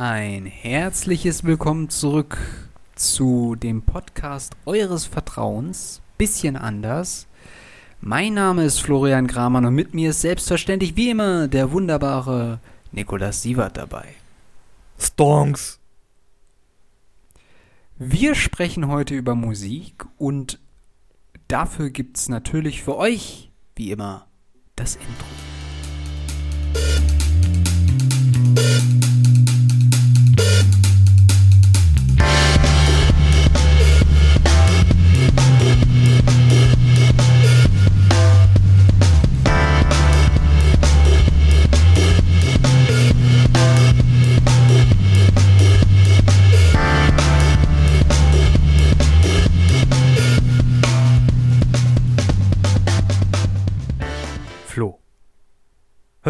Ein herzliches Willkommen zurück zu dem Podcast eures Vertrauens. Bisschen anders. Mein Name ist Florian Kramer und mit mir ist selbstverständlich wie immer der wunderbare Nikolas Sievert dabei. Stonks. Wir sprechen heute über Musik und dafür gibt es natürlich für euch, wie immer, das Intro.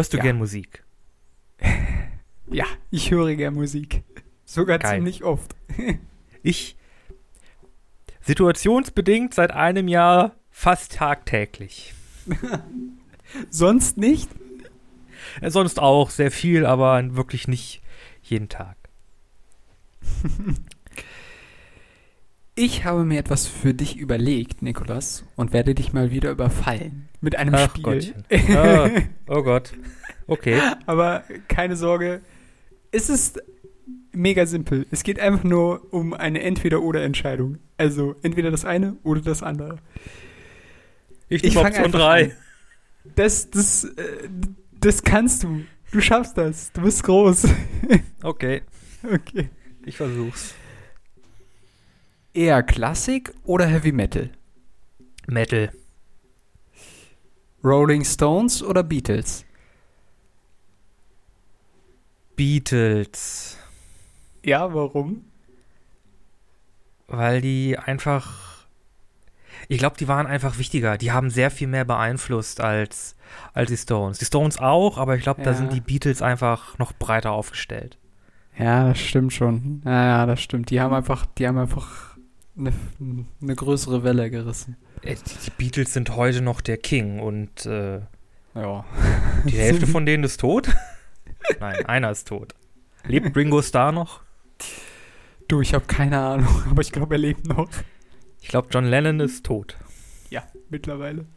Hörst du Ja. gern Musik? Ja, ich höre gern Musik. Sogar Geil. ziemlich oft. Ich situationsbedingt seit einem Jahr fast tagtäglich. Sonst nicht? Äh, Sonst auch sehr viel, aber wirklich nicht jeden Tag. Ich habe mir etwas für dich überlegt, Nikolas, und werde dich mal wieder überfallen mit einem Ach Spiel. Gottchen. Ah, oh Gott. Okay. Aber keine Sorge, es ist mega simpel. Es geht einfach nur um eine Entweder-oder-Entscheidung. Also entweder das eine oder das andere. Ich Ich Option einfach 3. an. Das, das, äh, das kannst du. Du schaffst das. Du bist groß. Okay, okay. ich versuch's. Eher Klassik oder Heavy Metal? Metal. Rolling Stones oder Beatles? Beatles. Ja, warum? Weil die einfach. Ich glaube, die waren einfach wichtiger. Die haben sehr viel mehr beeinflusst als, als die Stones. Die Stones auch, aber ich glaube, da Ja. sind die Beatles einfach noch breiter aufgestellt. Ja, das stimmt schon. Ja, ja, das stimmt. Die haben einfach, die haben einfach eine, eine größere Welle gerissen. Äh, Die Beatles sind heute noch der King und äh, Ja. die Hälfte von denen ist tot. Nein, einer ist tot. Lebt Ringo Starr noch? Du, ich habe keine Ahnung, aber ich glaube, er lebt noch. Ich glaube, John Lennon ist tot. Ja, mittlerweile.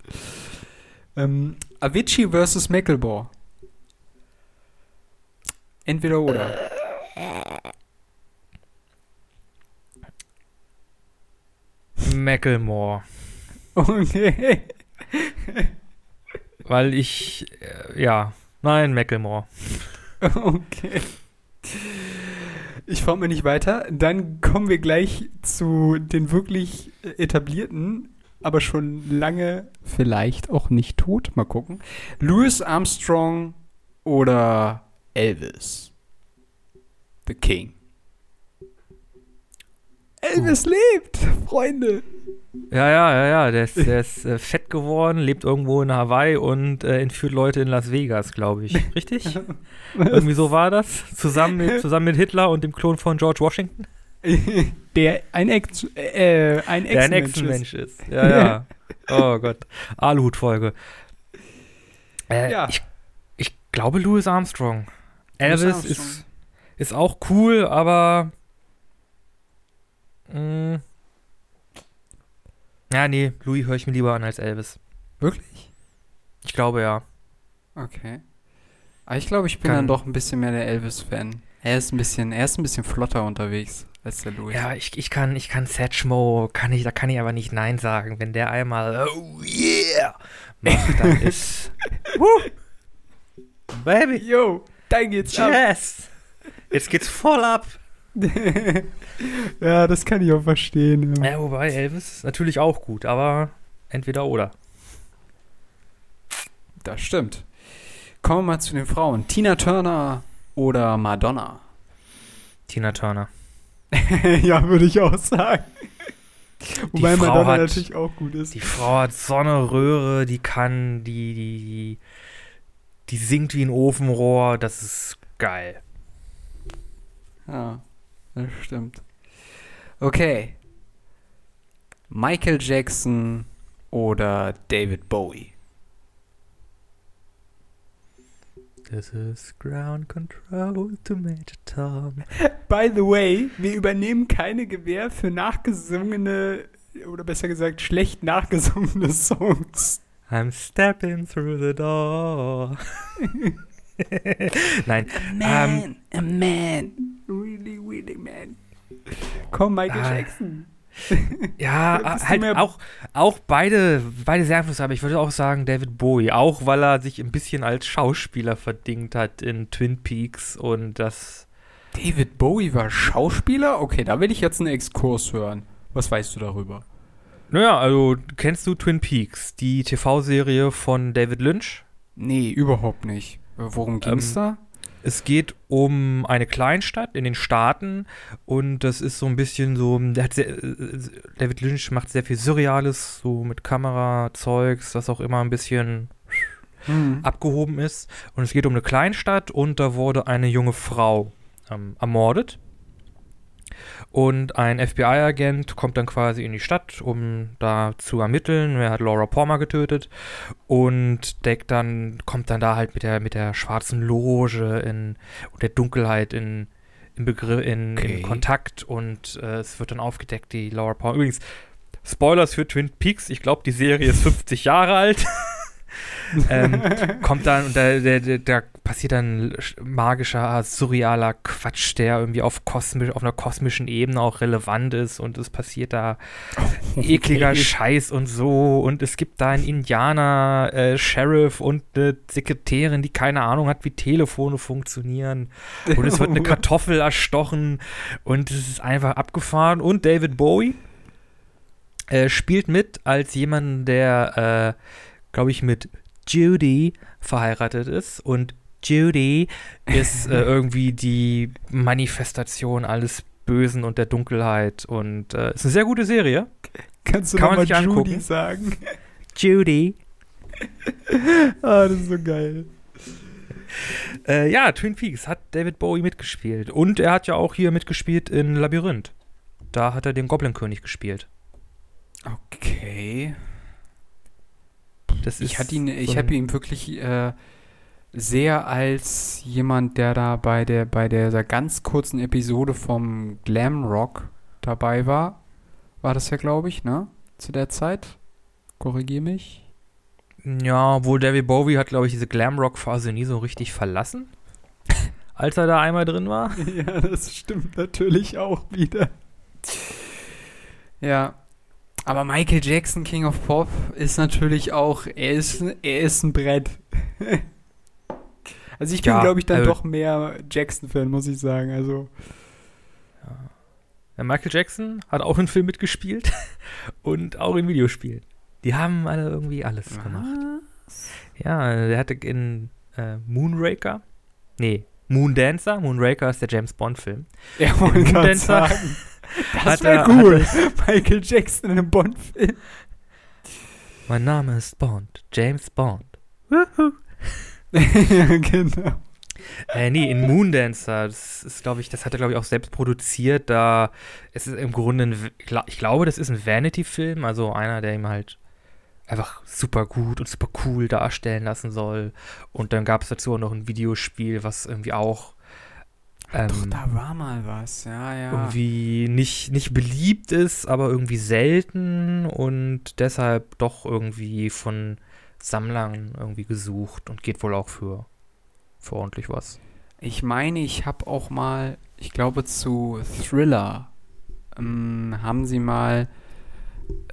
Ähm, Avicii versus Macklemore. Entweder oder. Macklemore. Okay. Weil ich, äh, ja, nein, Macklemore. Okay. Ich frage mir nicht weiter. Dann kommen wir gleich zu den wirklich etablierten, aber schon lange vielleicht auch nicht tot. Mal gucken. Louis Armstrong oder Elvis? The King. Elvis lebt, Freunde. Ja, ja, ja, ja, der ist, der ist äh, fett geworden, lebt irgendwo in Hawaii und äh, entführt Leute in Las Vegas, glaube ich. Richtig? Irgendwie so war das. Zusammen mit, zusammen mit Hitler und dem Klon von George Washington, Der ein Ex, äh, ein der ein Ex-Mensch ist. Ist. Ja, ja. Oh Gott. Aluhut-Folge. Äh, Ja. ich, ich glaube Louis Armstrong. Elvis Armstrong. ist, ist auch cool, aber. Mh, ja, nee, Louis höre ich mir lieber an als Elvis. Wirklich? Ich glaube ja. Okay. Aber ich glaube, ich bin Kann- dann doch ein bisschen mehr der Elvis-Fan. Er ist ein bisschen, er ist ein bisschen flotter unterwegs als der Louis. Ja, ich, ich kann, ich kann Satchmo, kann ich, da kann ich aber nicht Nein sagen. Wenn der einmal, oh yeah, macht, dann ist, woo, Baby, Yo, dann geht's ab. yes, jetzt geht's voll ab. ja, das kann ich auch verstehen. Ja. Ja, wobei Elvis ist natürlich auch gut, aber entweder oder. Das stimmt. Kommen wir mal zu den Frauen. Tina Turner oder Madonna? Tina Turner. ja, würde ich auch sagen. Wobei Frau Madonna hat- natürlich auch gut ist. Die Frau hat so eine Röhre, die kann, die, die, die, die singt wie ein Ofenrohr, das ist geil. Ja, das stimmt. Okay. Michael Jackson oder David Bowie? This is ground control to Major haben. By the way, wir übernehmen keine Gewähr für nachgesungene oder besser gesagt schlecht nachgesungene Songs. I'm stepping through the door. Nein. A man, a man, really, really man. Komm, Michael Ah. Jackson. Ja, du halt auch, auch beide, beide sehr einflussreich, aber ich würde auch sagen David Bowie, auch weil er sich ein bisschen als Schauspieler verdingt hat in Twin Peaks und das, David Bowie war Schauspieler? Okay, da will ich jetzt einen Exkurs hören. Was weißt du darüber? naja, also kennst du Twin Peaks, die TV-Serie von David Lynch? Nee, überhaupt nicht. Worum ging's Ähm, da? Es geht um eine Kleinstadt in den Staaten und das ist so ein bisschen so, der hat sehr, äh, David Lynch macht sehr viel Surreales, so mit Kamerazeugs, was auch immer ein bisschen Hm. abgehoben ist. Und es geht um eine Kleinstadt und da wurde eine junge Frau ähm, ermordet. Und ein FBI-Agent kommt dann quasi in die Stadt, um da zu ermitteln, wer hat Laura Palmer getötet. Und deckt dann, kommt dann da halt mit der, mit der schwarzen Loge in, und der Dunkelheit in, in, Begriff, in, Okay. in Kontakt und äh, es wird dann aufgedeckt, die Laura Palmer. Übrigens, Spoilers für Twin Peaks, ich glaube, die Serie ist 50 Jahre alt. ähm, kommt dann und da, da, da, da passiert dann sch- magischer, surrealer Quatsch, der irgendwie auf, kosmisch, auf einer kosmischen Ebene auch relevant ist und es passiert da ekliger Scheiß und so. Und es gibt da einen Indianer, äh, Sheriff und eine Sekretärin, die keine Ahnung hat, wie Telefone funktionieren. Und es wird eine Kartoffel erstochen. Und es ist einfach abgefahren. Und David Bowie äh, spielt mit als jemand, der, äh, glaube ich, mit Judy verheiratet ist. Und Judy ist äh, irgendwie die Manifestation alles Bösen und der Dunkelheit und äh, ist eine sehr gute Serie. Kannst du Kann man nochmal sich Judy angucken. sagen? Judy. Ah, das ist so geil. Äh, ja, Twin Peaks hat David Bowie mitgespielt und er hat ja auch hier mitgespielt in Labyrinth. Da hat er den Goblin-König gespielt. Okay. Das Ich hatte ihn, ich so habe ihn wirklich äh, sehr als jemand, der da bei der bei dieser ganz kurzen Episode vom Glam Rock dabei war. War das ja, glaube ich, ne? Zu der Zeit. Korrigier mich. Ja, wohl David Bowie hat, glaube ich, diese Glamrock-Phase nie so richtig verlassen, als er da einmal drin war. Ja, das stimmt natürlich auch wieder. Ja. Aber Michael Jackson, King of Pop, ist natürlich auch, er ist, er ist ein Brett. also ich bin, Ja, glaube ich, dann also- doch mehr Jackson-Fan, muss ich sagen. Also, Ja, Michael Jackson hat auch in Film mitgespielt und auch in Videospielen. Die haben alle irgendwie alles gemacht. Ja, der hatte in äh, Moonraker, nee, Moondancer, Moonraker ist der James Bond-Film. Ja, wollte In gerade Moondancer sagen. Das wäre cool. Michael Jackson in einem Bond-Film. Mein Name ist Bond, James Bond. Wuhu. Ja, genau. Äh, nee, in Moondancer, das ist, glaube ich, das hat er, glaube ich, auch selbst produziert, da es ist im Grunde, ein, ich glaube, das ist ein Vanity-Film, also einer, der ihm halt einfach super gut und super cool darstellen lassen soll. Und dann gab es dazu auch noch ein Videospiel, was irgendwie auch ähm, Doch, da war mal was. Ja, ja. irgendwie nicht, nicht beliebt ist, aber irgendwie selten und deshalb doch irgendwie von Sammlern irgendwie gesucht und geht wohl auch für, für ordentlich was. Ich meine, ich habe auch mal, ich glaube zu Thriller, ähm, haben sie mal,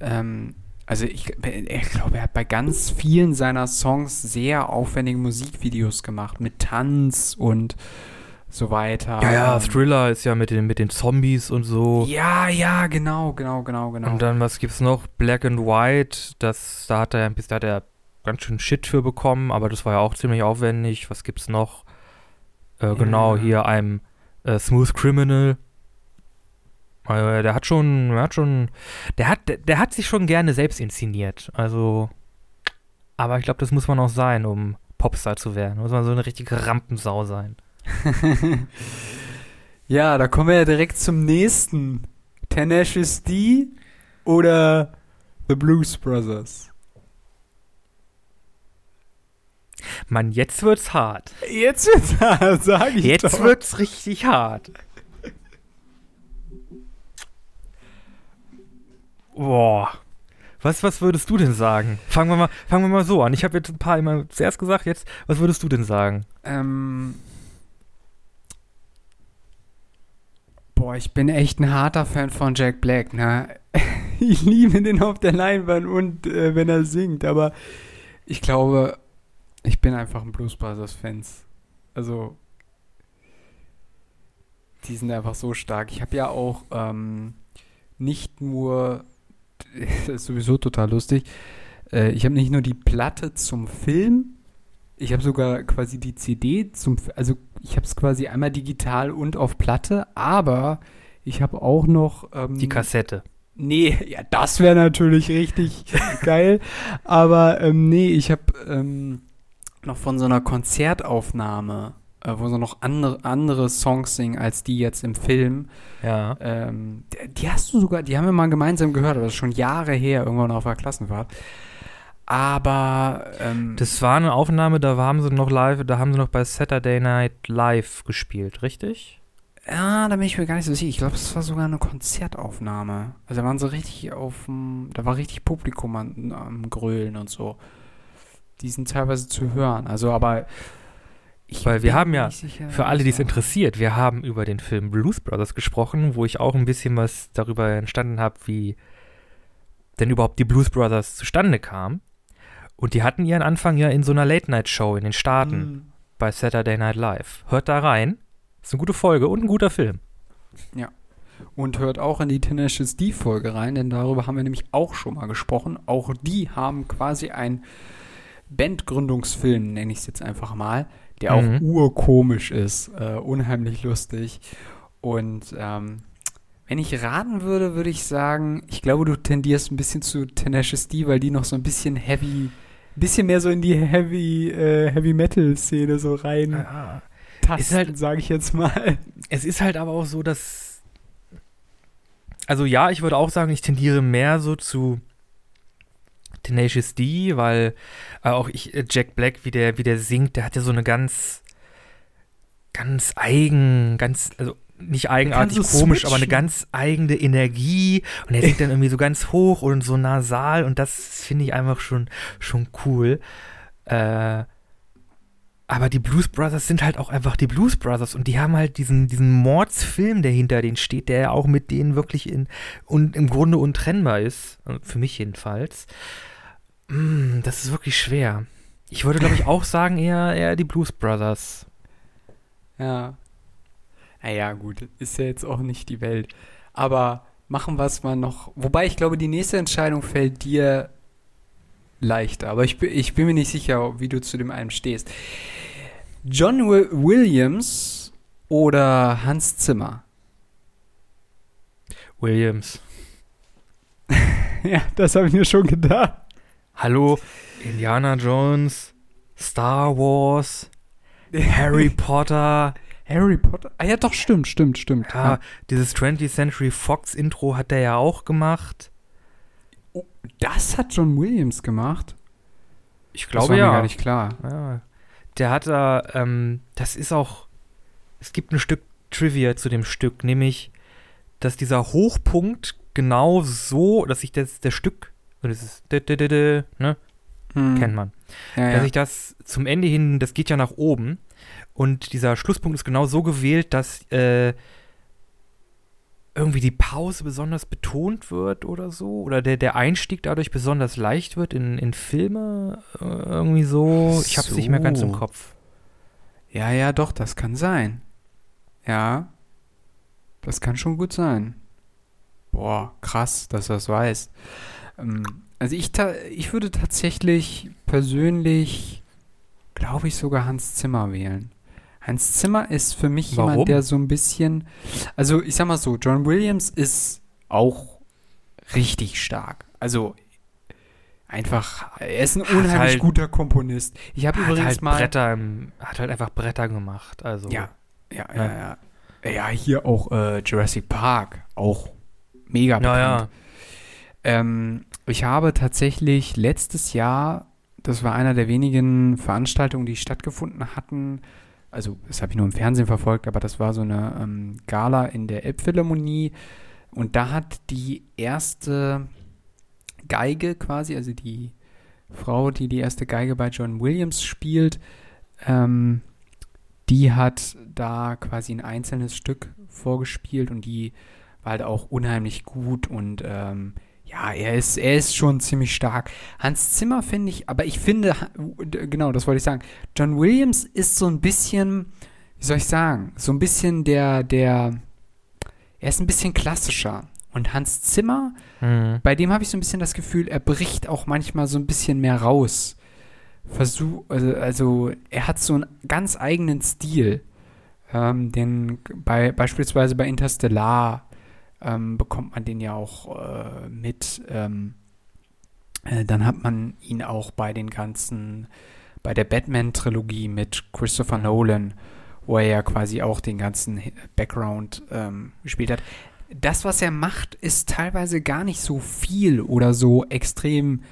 ähm, also ich, ich glaube, er hat bei ganz vielen seiner Songs sehr aufwendige Musikvideos gemacht, mit Tanz und so weiter. Ja, ja, Ähm, Thriller ist ja mit den, mit den Zombies und so. Ja, ja, genau, genau, genau, genau. Und dann, was gibt's noch? Black and White, das, da hat er, da hat er ganz schön Shit für bekommen, aber das war ja auch ziemlich aufwendig. Was gibt's noch? Äh, Genau, Ja. hier einem äh, Smooth Criminal. Äh, der hat schon, der hat schon, der hat, der, der hat sich schon gerne selbst inszeniert. Also, aber ich glaube, das muss man auch sein, um Popstar zu werden. Muss man so eine richtige Rampensau sein. ja, da kommen wir ja direkt zum nächsten. Tenacious D oder The Blues Brothers? Mann, jetzt wird's hart. Jetzt wird's hart, sag ich Jetzt doch. wird's richtig hart. Boah. Was, was würdest du denn sagen? Fangen wir mal, fangen wir mal so an. Ich habe jetzt ein paar immer zuerst gesagt, jetzt, was würdest du denn sagen? Ähm, boah, ich bin echt ein harter Fan von Jack Black, ne? Ich liebe den auf der Leinwand und äh, wenn er singt, aber ich glaube, ich bin einfach ein Blues Brothers Fans. Also, die sind einfach so stark. Ich habe ja auch ähm, nicht nur, das ist sowieso total lustig, äh, ich habe nicht nur die Platte zum Film, ich habe sogar quasi die CD zum, also ich habe es quasi einmal digital und auf Platte, aber ich habe auch noch ähm, Die Kassette. Nee, ja, das wäre natürlich richtig geil. Aber ähm, nee, ich habe ähm, noch von so einer Konzertaufnahme, äh, wo sie noch andere, andere Songs singen als die jetzt im Film. Ja. Ähm, die, hast du sogar, die haben wir mal gemeinsam gehört, aber das ist schon Jahre her, irgendwann auf der Klassenfahrt. Aber ähm, Das war eine Aufnahme, da haben sie noch live, da haben sie noch bei Saturday Night Live gespielt, richtig? Ja, da bin ich mir gar nicht so sicher. Ich glaube, es war sogar eine Konzertaufnahme. Also da waren sie richtig auf dem, da war richtig Publikum am, am Grölen und so. Die sind teilweise zu hören. Also, aber ich Weil wir haben ja, sicher, Für alle, die es interessiert, wir haben über den Film Blues Brothers gesprochen, wo ich auch ein bisschen was darüber entstanden habe, wie denn überhaupt die Blues Brothers zustande kamen. Und die hatten ihren Anfang ja in so einer Late-Night-Show in den Staaten Hm. bei Saturday Night Live. Hört da rein. Ist eine gute Folge und ein guter Film. Und hört auch in die Tenacious D-Folge rein, denn darüber haben wir nämlich auch schon mal gesprochen. Auch die haben quasi einen Bandgründungsfilm, nenne ich es jetzt einfach mal, der auch Mhm. urkomisch ist, äh, unheimlich lustig. Und ähm, wenn ich raten würde, würde ich sagen, ich glaube, du tendierst ein bisschen zu Tenacious D, weil die noch so ein bisschen heavy, ein bisschen mehr so in die Heavy, äh, Heavy Metal Szene so rein tasten, Ist halt- sage ich jetzt mal. Es ist halt aber auch so, dass. Also ja, ich würde auch sagen, ich tendiere mehr so zu Tenacious D, weil äh, auch ich, äh, Jack Black, wie der, wie der singt, der hat ja so eine ganz, ganz eigen, ganz, also nicht eigenartig so komisch, aber eine switchen. ganz eigene Energie und er singt dann irgendwie so ganz hoch und so nasal und das finde ich einfach schon, schon cool. Äh, aber die Blues Brothers sind halt auch einfach die Blues Brothers und die haben halt diesen, diesen Mordsfilm, der hinter denen steht, der ja auch mit denen wirklich in, und im Grunde untrennbar ist. äh, Für mich jedenfalls. Mm, das ist wirklich schwer. Ich würde, glaube ich, auch sagen, eher, eher die Blues Brothers. Ja. Naja, gut, ist ja jetzt auch nicht die Welt. Aber machen wir es mal noch. Wobei ich glaube, die nächste Entscheidung fällt dir leichter. Aber ich, ich bin mir nicht sicher, wie du zu dem einen stehst. John Wi- Williams oder Hans Zimmer? Williams. ja, das habe ich mir schon gedacht. Hallo, Indiana Jones, Star Wars, Harry Potter. Harry Potter. Ah ja, doch, stimmt, stimmt, stimmt. Ja, dieses 20th Century Fox Intro hat der ja auch gemacht. Oh, das hat John Williams gemacht? Ich das glaube war ja. mir gar nicht klar. Ja, der hat da, ähm, das ist auch, es gibt ein Stück Trivia zu dem Stück, nämlich, dass dieser Hochpunkt genau so, dass sich das, der Stück, ist, dä, dä, dä, ne, Hm. kennt man, Ja, dass ja. sich das zum Ende hin, das geht ja nach oben und dieser Schlusspunkt ist genau so gewählt, dass, äh, irgendwie die Pause besonders betont wird oder so, oder der, der Einstieg dadurch besonders leicht wird in, in Filme, äh, irgendwie so. Ich hab's nicht mehr ganz im So. Kopf. Ja, ja, doch, das kann sein. Ja, das kann schon gut sein. Boah, krass, dass du das weißt. Ähm, also ich, ich würde tatsächlich persönlich, glaube ich, sogar Hans Zimmer wählen. Hans Zimmer ist für mich Warum? jemand, der so ein bisschen, also ich sag mal so, John Williams ist auch richtig stark. Also einfach, er ist ein unheimlich halt- guter Komponist. Ich habe übrigens halt mal Bretter im, hat halt einfach Bretter gemacht. Also Ja, ja, Ja. ja, ja. Ja, hier auch äh, Jurassic Park, auch mega bekannt. Naja, Ähm, ich habe tatsächlich letztes Jahr das war einer der wenigen Veranstaltungen, die stattgefunden hatten. Also, das habe ich nur im Fernsehen verfolgt, aber das war so eine ähm, Gala in der Elbphilharmonie. Und da hat die erste Geige quasi, also die Frau, die die erste Geige bei John Williams spielt, ähm, die hat da quasi ein einzelnes Stück vorgespielt und die war halt auch unheimlich gut und ähm, ja, er ist, er ist schon ziemlich stark. Hans Zimmer finde ich, aber ich finde, genau, das wollte ich sagen. John Williams ist so ein bisschen, wie soll ich sagen, so ein bisschen der, der, er ist ein bisschen klassischer. Und Hans Zimmer, mhm. bei dem habe ich so ein bisschen das Gefühl, er bricht auch manchmal so ein bisschen mehr raus. Versuch, also, also er hat so einen ganz eigenen Stil. Ähm, den bei, beispielsweise bei Interstellar ähm, bekommt man den ja auch äh, mit. Ähm, äh, dann hat man ihn auch bei den ganzen, bei der Batman-Trilogie mit Christopher Nolan, wo er ja quasi auch den ganzen Background ähm, gespielt hat. Das, was er macht, ist teilweise gar nicht so viel oder so extrem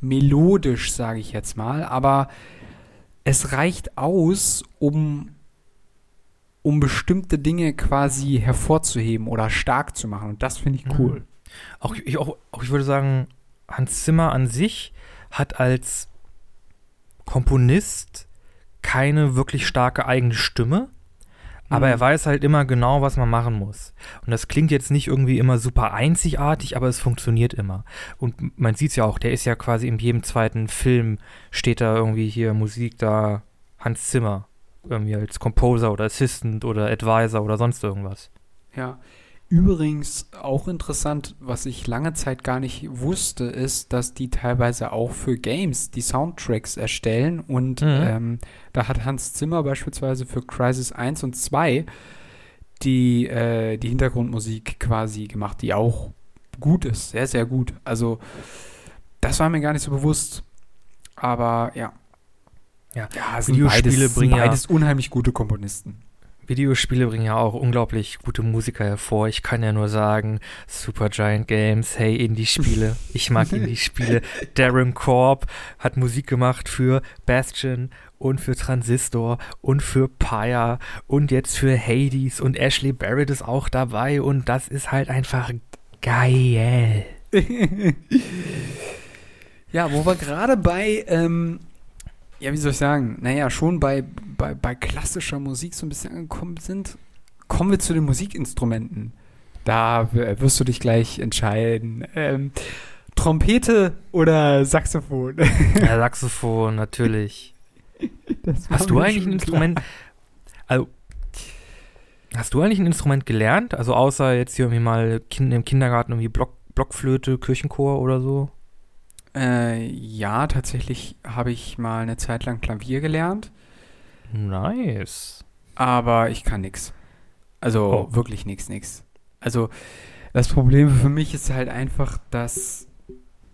melodisch, sage ich jetzt mal, aber es reicht aus, um um bestimmte Dinge quasi hervorzuheben oder stark zu machen. Und das finde ich cool. Mhm. Auch, ich, auch, auch ich würde sagen, Hans Zimmer an sich hat als Komponist keine wirklich starke eigene Stimme. Aber mhm. er weiß halt immer genau, was man machen muss. Und das klingt jetzt nicht irgendwie immer super einzigartig, aber es funktioniert immer. Und man sieht es ja auch, der ist ja quasi in jedem zweiten Film steht da irgendwie hier Musik da Hans Zimmer irgendwie als Composer oder Assistant oder Advisor oder sonst irgendwas. Ja. Übrigens auch interessant, was ich lange Zeit gar nicht wusste, ist, dass die teilweise auch für Games die Soundtracks erstellen. Und mhm. ähm, da hat Hans Zimmer beispielsweise für Crisis 1 und 2 die, äh, die Hintergrundmusik quasi gemacht, die auch gut ist, sehr, sehr gut. Also das war mir gar nicht so bewusst. Aber ja, ja, ja Videospiele beides, bringen beides ja, unheimlich gute Komponisten. Videospiele bringen ja auch unglaublich gute Musiker hervor. Ich kann ja nur sagen, Supergiant Games, hey, Indie-Spiele. Ich mag Indie-Spiele. Darren Korb hat Musik gemacht für Bastion und für Transistor und für Pyre und jetzt für Hades und Ashley Barrett ist auch dabei und das ist halt einfach geil. ja, wo wir gerade bei ähm, ja, wie soll ich sagen, naja, schon bei, bei, bei klassischer Musik so ein bisschen angekommen sind, kommen wir zu den Musikinstrumenten. Da wirst du dich gleich entscheiden. Ähm, Trompete oder Saxophon? Ja, Saxophon, natürlich. Hast du eigentlich ein Instrument? Also, hast du eigentlich ein Instrument gelernt? Also außer jetzt hier irgendwie mal im Kindergarten irgendwie Block, Blockflöte, Kirchenchor oder so? Äh, ja, tatsächlich habe ich mal eine Zeit lang Klavier gelernt. Nice. Aber ich kann nichts. Also oh. wirklich nichts, nichts. Also das Problem für mich ist halt einfach, dass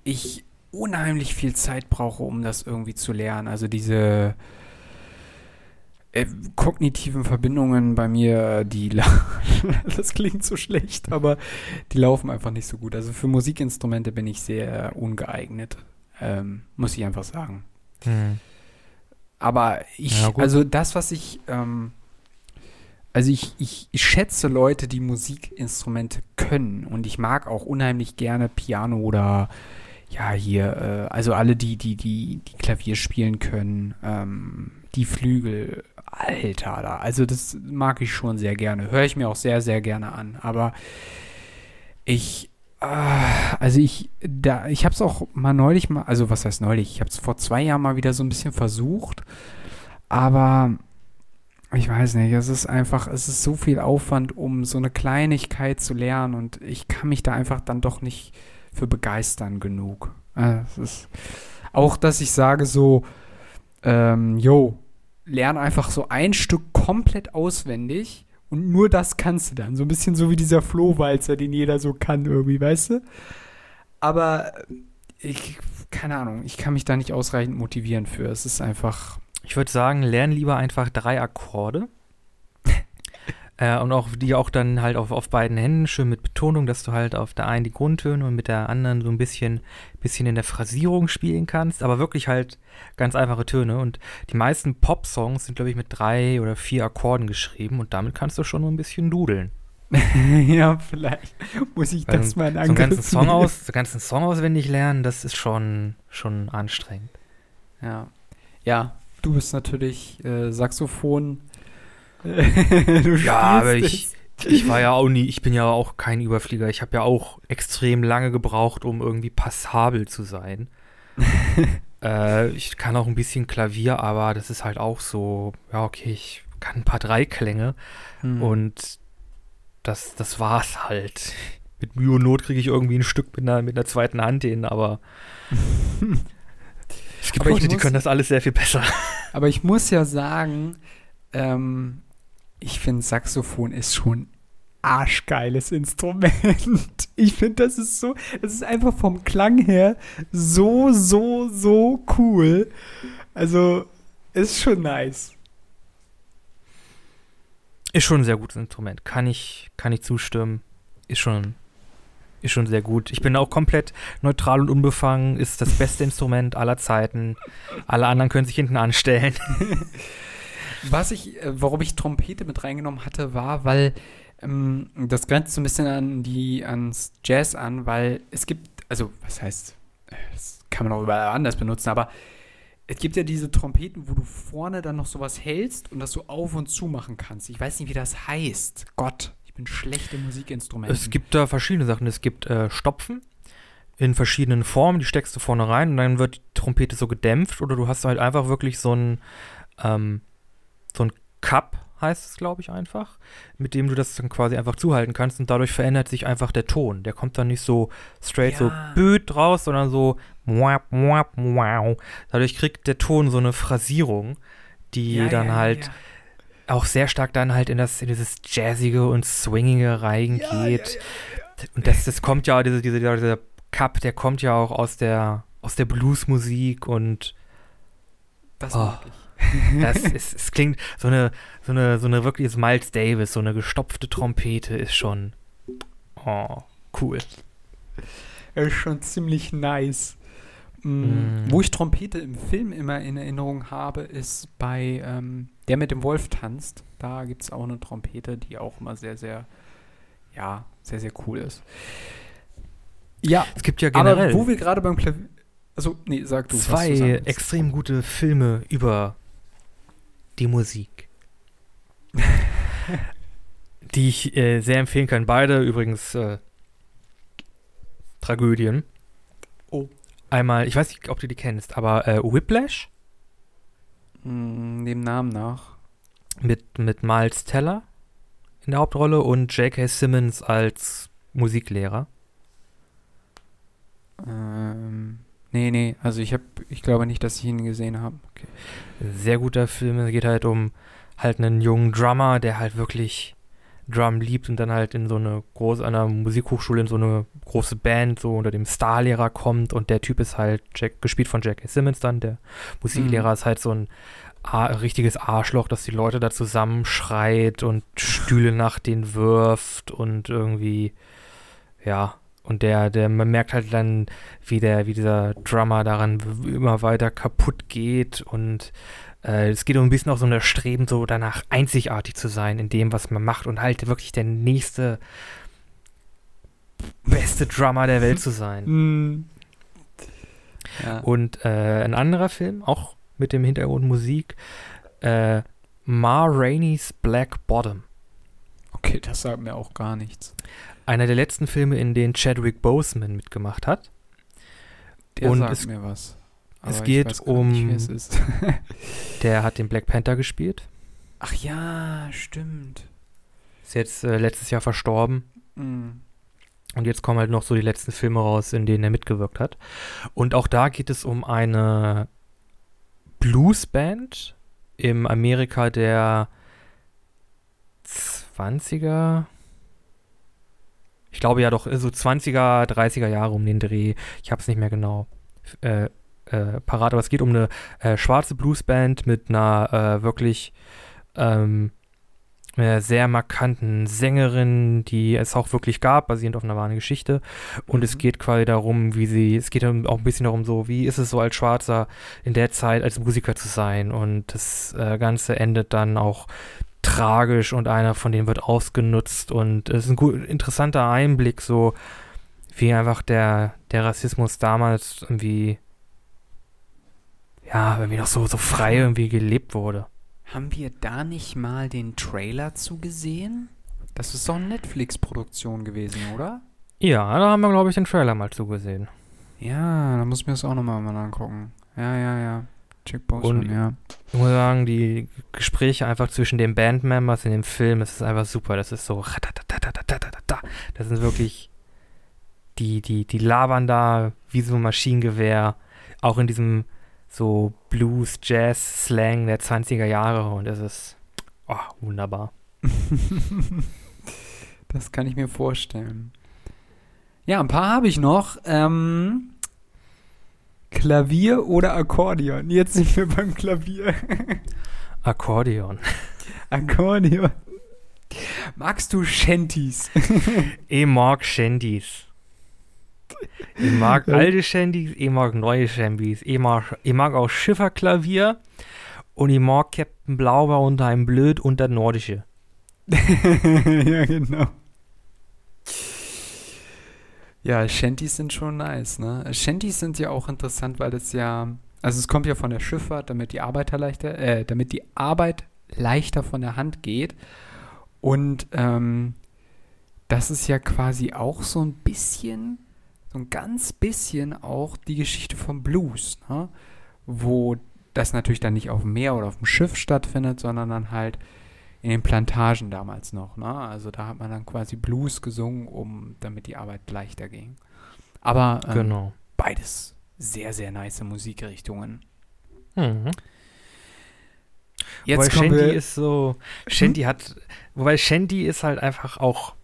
ich unheimlich viel Zeit brauche, um das irgendwie zu lernen. Also diese kognitiven Verbindungen bei mir, die das klingt so schlecht, aber die laufen einfach nicht so gut. Also für Musikinstrumente bin ich sehr ungeeignet, ähm, muss ich einfach sagen. Hm. Aber ich, ja, also das, was ich, ähm, also ich, ich, ich schätze Leute, die Musikinstrumente können und ich mag auch unheimlich gerne Piano oder ja, hier, äh, also alle, die, die, die, die Klavier spielen können, ähm, die Flügel, Alter, da. Also das mag ich schon sehr gerne. Höre ich mir auch sehr, sehr gerne an. Aber ich, äh, also ich, da, ich habe es auch mal neulich mal, also was heißt neulich? Ich habe es vor zwei Jahren mal wieder so ein bisschen versucht. Aber ich weiß nicht, es ist einfach, es ist so viel Aufwand, um so eine Kleinigkeit zu lernen und ich kann mich da einfach dann doch nicht für begeistern genug. Also es ist auch, dass ich sage so, ähm, yo, lerne einfach so ein Stück komplett auswendig und nur das kannst du dann. So ein bisschen so wie dieser Flohwalzer, den jeder so kann irgendwie, weißt du? Aber ich, keine Ahnung, ich kann mich da nicht ausreichend motivieren für. Es ist einfach. Ich würde sagen, lerne lieber einfach drei Akkorde. Äh, und auch die auch dann halt auf, auf beiden Händen, schön mit Betonung, dass du halt auf der einen die Grundtöne und mit der anderen so ein bisschen, bisschen in der Phrasierung spielen kannst, aber wirklich halt ganz einfache Töne. Und die meisten Pop-Songs sind, glaube ich, mit drei oder vier Akkorden geschrieben und damit kannst du schon so ein bisschen dudeln. ja, vielleicht muss ich Weil das mal in so einen ganzen Song aus, so ganzen Song auswendig lernen, das ist schon, schon anstrengend. Ja. Ja, du bist natürlich äh, Saxophon. Ja, aber ich, ich war ja auch nie, ich bin ja auch kein Überflieger. Ich habe ja auch extrem lange gebraucht, um irgendwie passabel zu sein. äh, ich kann auch ein bisschen Klavier, aber das ist halt auch so, ja, okay, ich kann ein paar Dreiklänge. Hm. und das, das war's halt. Mit Mühe und Not kriege ich irgendwie ein Stück mit einer, mit einer zweiten Hand hin, aber es gibt Aber ich Leute, die muss- können das alles sehr viel besser. Aber ich muss ja sagen, ähm, ich finde Saxophon ist schon arschgeiles Instrument. Ich finde, das ist so, das ist einfach vom Klang her so, so, so cool. Also, ist schon nice. Ist schon ein sehr gutes Instrument. Kann ich, kann ich zustimmen. Ist schon, ist schon sehr gut. Ich bin auch komplett neutral und unbefangen. Ist das beste Instrument aller Zeiten. Alle anderen können sich hinten anstellen. Was ich, äh, warum ich Trompete mit reingenommen hatte, war, weil ähm, das grenzt so ein bisschen an die, ans Jazz an, weil es gibt, also was heißt, das kann man auch überall anders benutzen, aber es gibt ja diese Trompeten, wo du vorne dann noch sowas hältst und das so auf und zu machen kannst. Ich weiß nicht, wie das heißt. Gott, ich bin schlecht im Musikinstrumenten. Es gibt da verschiedene Sachen. Es gibt äh, Stopfen in verschiedenen Formen. Die steckst du vorne rein und dann wird die Trompete so gedämpft. Oder du hast halt einfach wirklich so ein, ähm, so ein Cup, heißt es, glaube ich, einfach, mit dem du das dann quasi einfach zuhalten kannst und dadurch verändert sich einfach der Ton. Der kommt dann nicht so straight so Ja. büt raus, sondern so muap, muap, wow. Dadurch kriegt der Ton so eine Phrasierung, die Ja, dann ja, halt auch sehr stark dann halt in, das, in dieses Jazzige und Swingige reingeht. Und das, das kommt ja, diese, diese, dieser Cup, der kommt ja auch aus der, aus der Bluesmusik und Das Oh. mag ich. das ist, es klingt so eine, so eine, so eine wirkliches Miles Davis, so eine gestopfte Trompete ist schon, oh, cool. ist schon ziemlich nice. Mm, Mm. Wo ich Trompete im Film immer in Erinnerung habe, ist bei ähm, Der mit dem Wolf tanzt. Da gibt es auch eine Trompete, die auch immer sehr, sehr, ja, sehr, sehr cool ist. Ja, Es gibt ja generell aber wo wir gerade beim Klavier. Also, nee, sag du. zwei extrem gute Filme über die Musik. die ich äh, sehr empfehlen kann. Beide übrigens äh, Tragödien. Oh. Einmal, ich weiß nicht, ob du die kennst, aber äh, Whiplash Mm, dem Namen nach. mit, mit Miles Teller in der Hauptrolle und J.K. Simmons als Musiklehrer. Ähm, nee, nee, also ich habe, ich glaube nicht, dass ich ihn gesehen habe. Sehr guter Film. Es geht halt um halt einen jungen Drummer, der halt wirklich Drum liebt und dann halt in so eine große, an einer Musikhochschule in so eine große Band so unter dem Starlehrer kommt und der Typ ist halt Jack, gespielt von J.K. Simmons dann, der Musiklehrer Mhm. ist halt so ein A richtiges Arschloch, das die Leute da zusammenschreit und Stühle nach denen wirft und irgendwie, ja, und der, der, man merkt halt dann, wie der, wie dieser Drummer daran w- immer weiter kaputt geht und äh, es geht um ein bisschen auch so um das Streben, so danach einzigartig zu sein in dem, was man macht und halt wirklich der nächste beste Drummer der Welt zu sein. Mm. Ja. Und äh, ein anderer Film, auch mit dem Hintergrund Musik, äh, Ma Rainey's Black Bottom. Okay, das sagt mir auch gar nichts. Einer der letzten Filme, in denen Chadwick Boseman mitgemacht hat. Der Und sagt es- mir was. es geht nicht, um- wer es. Der hat den Black Panther gespielt. Ach ja, stimmt. Ist jetzt äh, letztes Jahr verstorben. Mm. Und jetzt kommen halt noch so die letzten Filme raus, in denen er mitgewirkt hat. Und auch da geht es um eine Bluesband im Amerika der 20er. Ich glaube ja doch, so 20er, 30er Jahre um den Dreh. Ich habe es nicht mehr genau äh, äh, parat, aber es geht um eine äh, schwarze Bluesband mit einer äh, wirklich ähm, äh, sehr markanten Sängerin, die es auch wirklich gab, basierend auf einer wahren Geschichte. Und mhm. es geht quasi darum, wie sie, es geht auch ein bisschen darum, so, wie ist es so als Schwarzer in der Zeit als Musiker zu sein. Und das äh, Ganze endet dann auch tragisch und einer von denen wird ausgenutzt. Und es ist ein gut, interessanter Einblick, so wie einfach der, der Rassismus damals irgendwie, ja, irgendwie noch so, so frei irgendwie gelebt wurde. Haben wir da nicht mal den Trailer zugesehen? Das ist doch eine Netflix-Produktion gewesen, oder? Ja, da haben wir, glaube ich, den Trailer mal zugesehen. Ja, da muss ich mir das auch nochmal mal angucken. Ja, ja, ja. Check Potion, ja. Ich muss sagen, die Gespräche einfach zwischen den Bandmembers in dem Film, das ist einfach super. Das ist so. Das sind wirklich. Die, die, die labern da wie so ein Maschinengewehr. Auch in diesem so Blues, Jazz, Slang der 20er Jahre und es ist oh, wunderbar. das kann ich mir vorstellen. Ja, ein paar habe ich noch. Ähm, Klavier oder Akkordeon? Jetzt sind wir beim Klavier. Akkordeon. Akkordeon. Magst du Shanties? ich mag Shanties. Ich mag alte Shandys, ich mag neue Shandys. Ich mag, ich mag auch Schifferklavier und ich mag Captain Blauber unter einem Blöd und der Nordische. ja, genau. Ja, Shanties sind schon nice, ne? Shanties sind ja auch interessant, weil es ja, also es kommt ja von der Schifffahrt, damit die Arbeiter leichter, äh, damit die Arbeit leichter von der Hand geht. Und ähm, das ist ja quasi auch so ein bisschen so ein ganz bisschen auch die Geschichte vom Blues, ne? wo das natürlich dann nicht auf dem Meer oder auf dem Schiff stattfindet, sondern dann halt in den Plantagen damals noch. Ne? Also da hat man dann quasi Blues gesungen, um damit die Arbeit leichter ging. Aber ähm, genau. beides sehr, sehr nice Musikrichtungen. Mhm. Jetzt wobei Shandy ist so, Shandy hm? hat, wobei Shandy ist halt einfach auch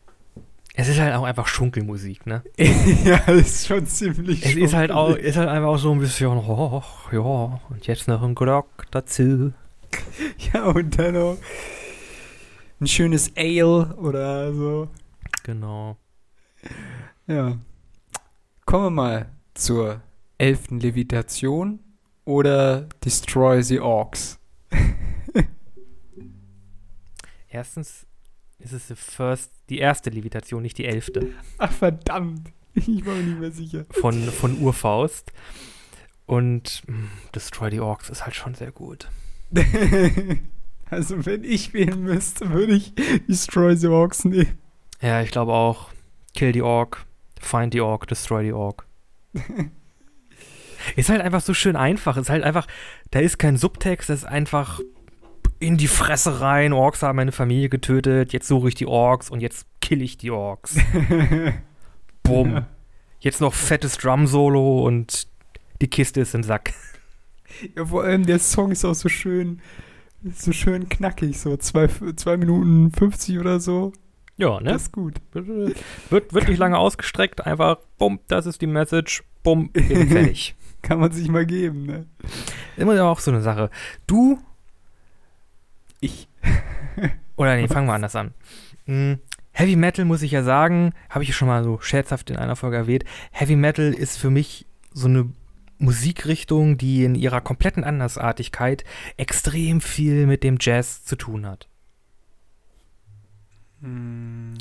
es ist halt auch einfach Schunkelmusik, ne? ja, ist schon ziemlich Es ist halt auch, ist halt einfach auch so ein bisschen, oh, ja, und jetzt noch ein Glock dazu. Ja, und dann noch ein schönes Ale oder so. Genau. Ja. Kommen wir mal zur elften Levitation oder Destroy the Orcs. Erstens ist es the first, die erste Levitation, nicht die elfte. Ach verdammt, ich war mir nicht mehr sicher. Von, von Urfaust. Und mh, hm, Destroy the Orcs ist halt schon sehr gut. also wenn ich wählen müsste, würde ich Destroy the Orcs nehmen. Ja, ich glaube auch. Kill the Orc, Find the Orc, Destroy the Orc. ist halt einfach so schön einfach. Ist halt einfach, da ist kein Subtext, das ist einfach in die Fresse rein, Orks haben meine Familie getötet, jetzt suche ich die Orks und jetzt kill ich die Orks. Bumm. Ja. Jetzt noch fettes Drum-Solo und die Kiste ist im Sack. Ja, vor allem der Song ist auch so schön, so schön knackig, so zwei, zwei Minuten 50 oder so. Ja, ne? Das ist gut. Wird, wird nicht lange ausgestreckt, einfach, bumm, das ist die Message, bumm, fertig. Kann man sich mal geben, ne? Immer ja auch so eine Sache. Du ich. Oder nee, fangen wir anders an. Hm, Heavy Metal muss ich ja sagen, habe ich schon mal so scherzhaft in einer Folge erwähnt. Heavy Metal ist für mich so eine Musikrichtung, die in ihrer kompletten Andersartigkeit extrem viel mit dem Jazz zu tun hat. Hm.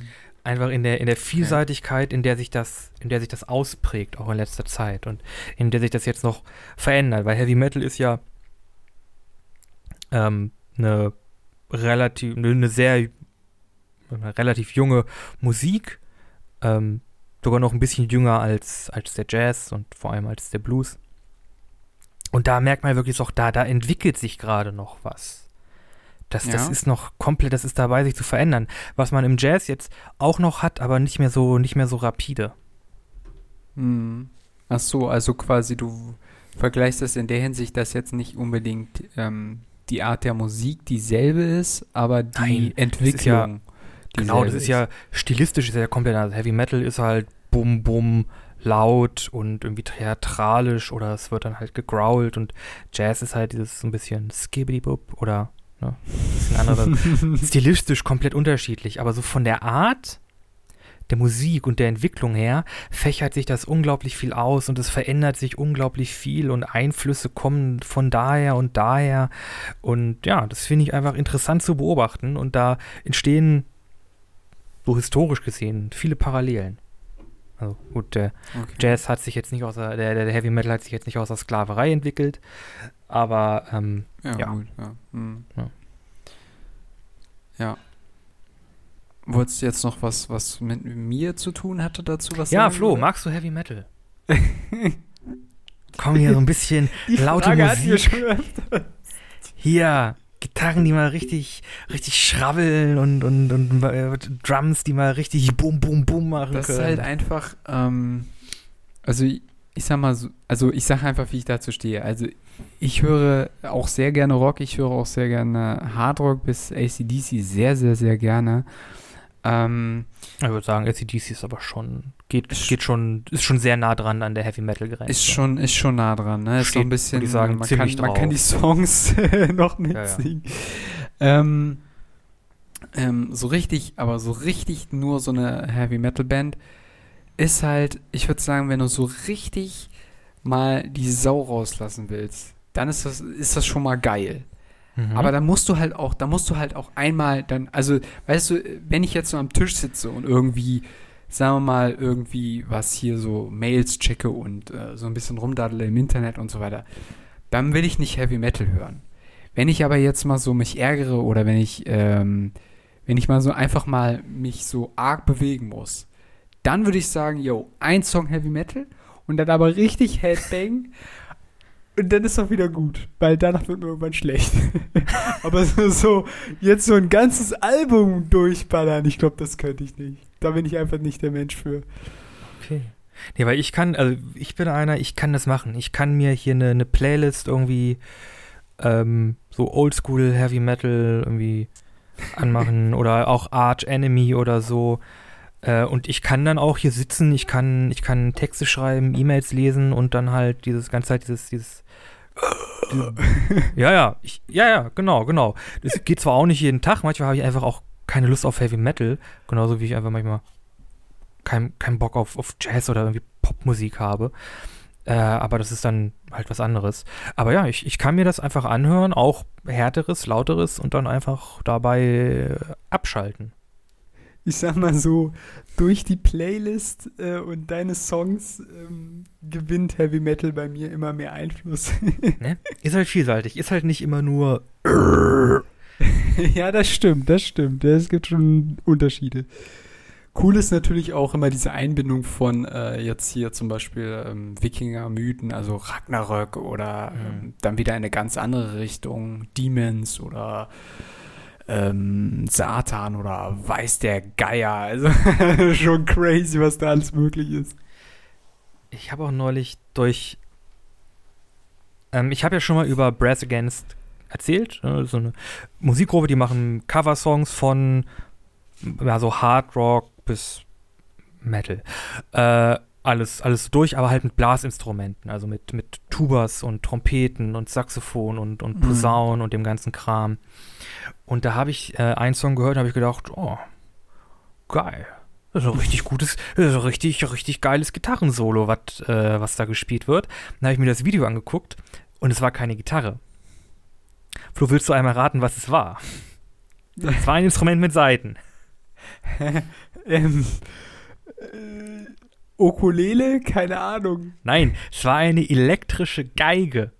Einfach in der, in der Vielseitigkeit, in der sich das, in der sich das ausprägt, auch in letzter Zeit und in der sich das jetzt noch verändert, weil Heavy Metal ist ja ähm, eine relativ, eine sehr eine relativ junge Musik, ähm, sogar noch ein bisschen jünger als, als der Jazz und vor allem als der Blues. Und da merkt man wirklich auch, da, da entwickelt sich gerade noch was. Das, ja. das ist noch komplett, das ist dabei, sich zu verändern. Was man im Jazz jetzt auch noch hat, aber nicht mehr so, nicht mehr so rapide. Hm. Ach so, also quasi du vergleichst das in der Hinsicht, dass jetzt nicht unbedingt ähm, die Art der Musik dieselbe ist, aber die Nein, Entwicklung. Das ja, genau, das ist, ist ja stilistisch ist ja komplett anders. Heavy Metal ist halt bum bum laut und irgendwie theatralisch oder es wird dann halt gegrowlt und Jazz ist halt dieses so ein bisschen skibbidi-bub oder Ne? Bisschen andere, stilistisch komplett unterschiedlich, aber so von der Art der Musik und der Entwicklung her fächert sich das unglaublich viel aus und es verändert sich unglaublich viel und Einflüsse kommen von daher und daher. Und ja, das finde ich einfach interessant zu beobachten und da entstehen so historisch gesehen viele Parallelen. Also gut, der okay. Jazz hat sich jetzt nicht aus der, der, Heavy Metal hat sich jetzt nicht aus der Sklaverei entwickelt, aber ähm, ja. Ja. Gut, ja. Hm. ja. ja. Wolltest du jetzt noch was, was mit mir zu tun hatte dazu? Was ja, Flo, oder? magst du Heavy Metal? Komm hier so ein bisschen die laute Frage Musik. Hier, Gitarren, die mal richtig, richtig schrabbeln und, und, und äh, Drums, die mal richtig bum, bum, bum machen das können. Das ist halt einfach, ähm, also ich, ich sag mal so, also ich sag einfach, wie ich dazu stehe. Also ich höre auch sehr gerne Rock, ich höre auch sehr gerne Hardrock bis ACDC sehr, sehr, sehr gerne. Ähm, ich würde sagen, ACDC ist aber schon, geht, geht schon, ist schon sehr nah dran an der Heavy Metal Grenze. Ist schon, ist schon nah dran, ne? Steht, ist so ein bisschen, sagen, man, kann, man kann die Songs noch mitsingen. Ja, ja. ähm, ähm, so richtig, aber so richtig nur so eine Heavy Metal Band ist halt, ich würde sagen, wenn du so richtig mal die Sau rauslassen willst, dann ist das, ist das schon mal geil. Mhm. Aber da musst du halt auch, da musst du halt auch einmal dann, also, weißt du, wenn ich jetzt so am Tisch sitze und irgendwie, sagen wir mal, irgendwie was hier so Mails checke und äh, so ein bisschen rumdaddle im Internet und so weiter, dann will ich nicht Heavy Metal hören. Wenn ich aber jetzt mal so mich ärgere oder wenn ich, ähm, wenn ich mal so einfach mal mich so arg bewegen muss, dann würde ich sagen, yo, ein Song Heavy Metal und dann aber richtig Headbang und dann ist auch wieder gut, weil danach wird mir irgendwann schlecht. Aber so, so, jetzt so ein ganzes Album durchballern, ich glaube, das könnte ich nicht. Da bin ich einfach nicht der Mensch für. Okay. Nee, weil ich kann, also ich bin einer, ich kann das machen. Ich kann mir hier eine, eine Playlist irgendwie ähm, so Oldschool Heavy Metal irgendwie anmachen oder auch Arch Enemy oder so. Äh, und ich kann dann auch hier sitzen, ich kann, ich kann Texte schreiben, E-Mails lesen und dann halt dieses ganze Zeit dieses, dieses ja, ja, ich, ja, ja, genau, genau. Das geht zwar auch nicht jeden Tag, manchmal habe ich einfach auch keine Lust auf Heavy Metal, genauso wie ich einfach manchmal keinen kein Bock auf, auf Jazz oder irgendwie Popmusik habe. Äh, aber das ist dann halt was anderes. Aber ja, ich, ich kann mir das einfach anhören, auch härteres, lauteres und dann einfach dabei abschalten ich sag mal so, durch die Playlist äh, und deine Songs ähm, gewinnt Heavy Metal bei mir immer mehr Einfluss. ne? Ist halt vielseitig, ist halt nicht immer nur. ja, das stimmt, das stimmt. Es gibt schon Unterschiede. Cool ist natürlich auch immer diese Einbindung von äh, jetzt hier zum Beispiel ähm, Wikinger-Mythen, also Ragnarök oder mhm. ähm, dann wieder eine ganz andere Richtung, Demons oder ähm, Satan oder weiß der Geier. Also schon crazy, was da alles möglich ist. Ich habe auch neulich durch. Ähm, ich habe ja schon mal über Brass Against erzählt. Ne? So eine Musikgruppe, die machen Coversongs von ja, so Hard Rock bis Metal. Äh, alles, alles durch, aber halt mit Blasinstrumenten, also mit, mit Tubas und Trompeten und Saxophon und, und. Posaunen mhm. und dem ganzen Kram. Und da habe ich äh, einen Song gehört und habe ich gedacht, oh, geil. Das ist ein richtig gutes, ein richtig, richtig geiles Gitarrensolo, wat, äh, was da gespielt wird. Dann habe ich mir das Video angeguckt und es war keine Gitarre. Flo, willst du einmal raten, was es war? Es war ein Instrument mit Saiten. ähm, äh, Ukulele? Keine Ahnung. Nein, es war eine elektrische Geige.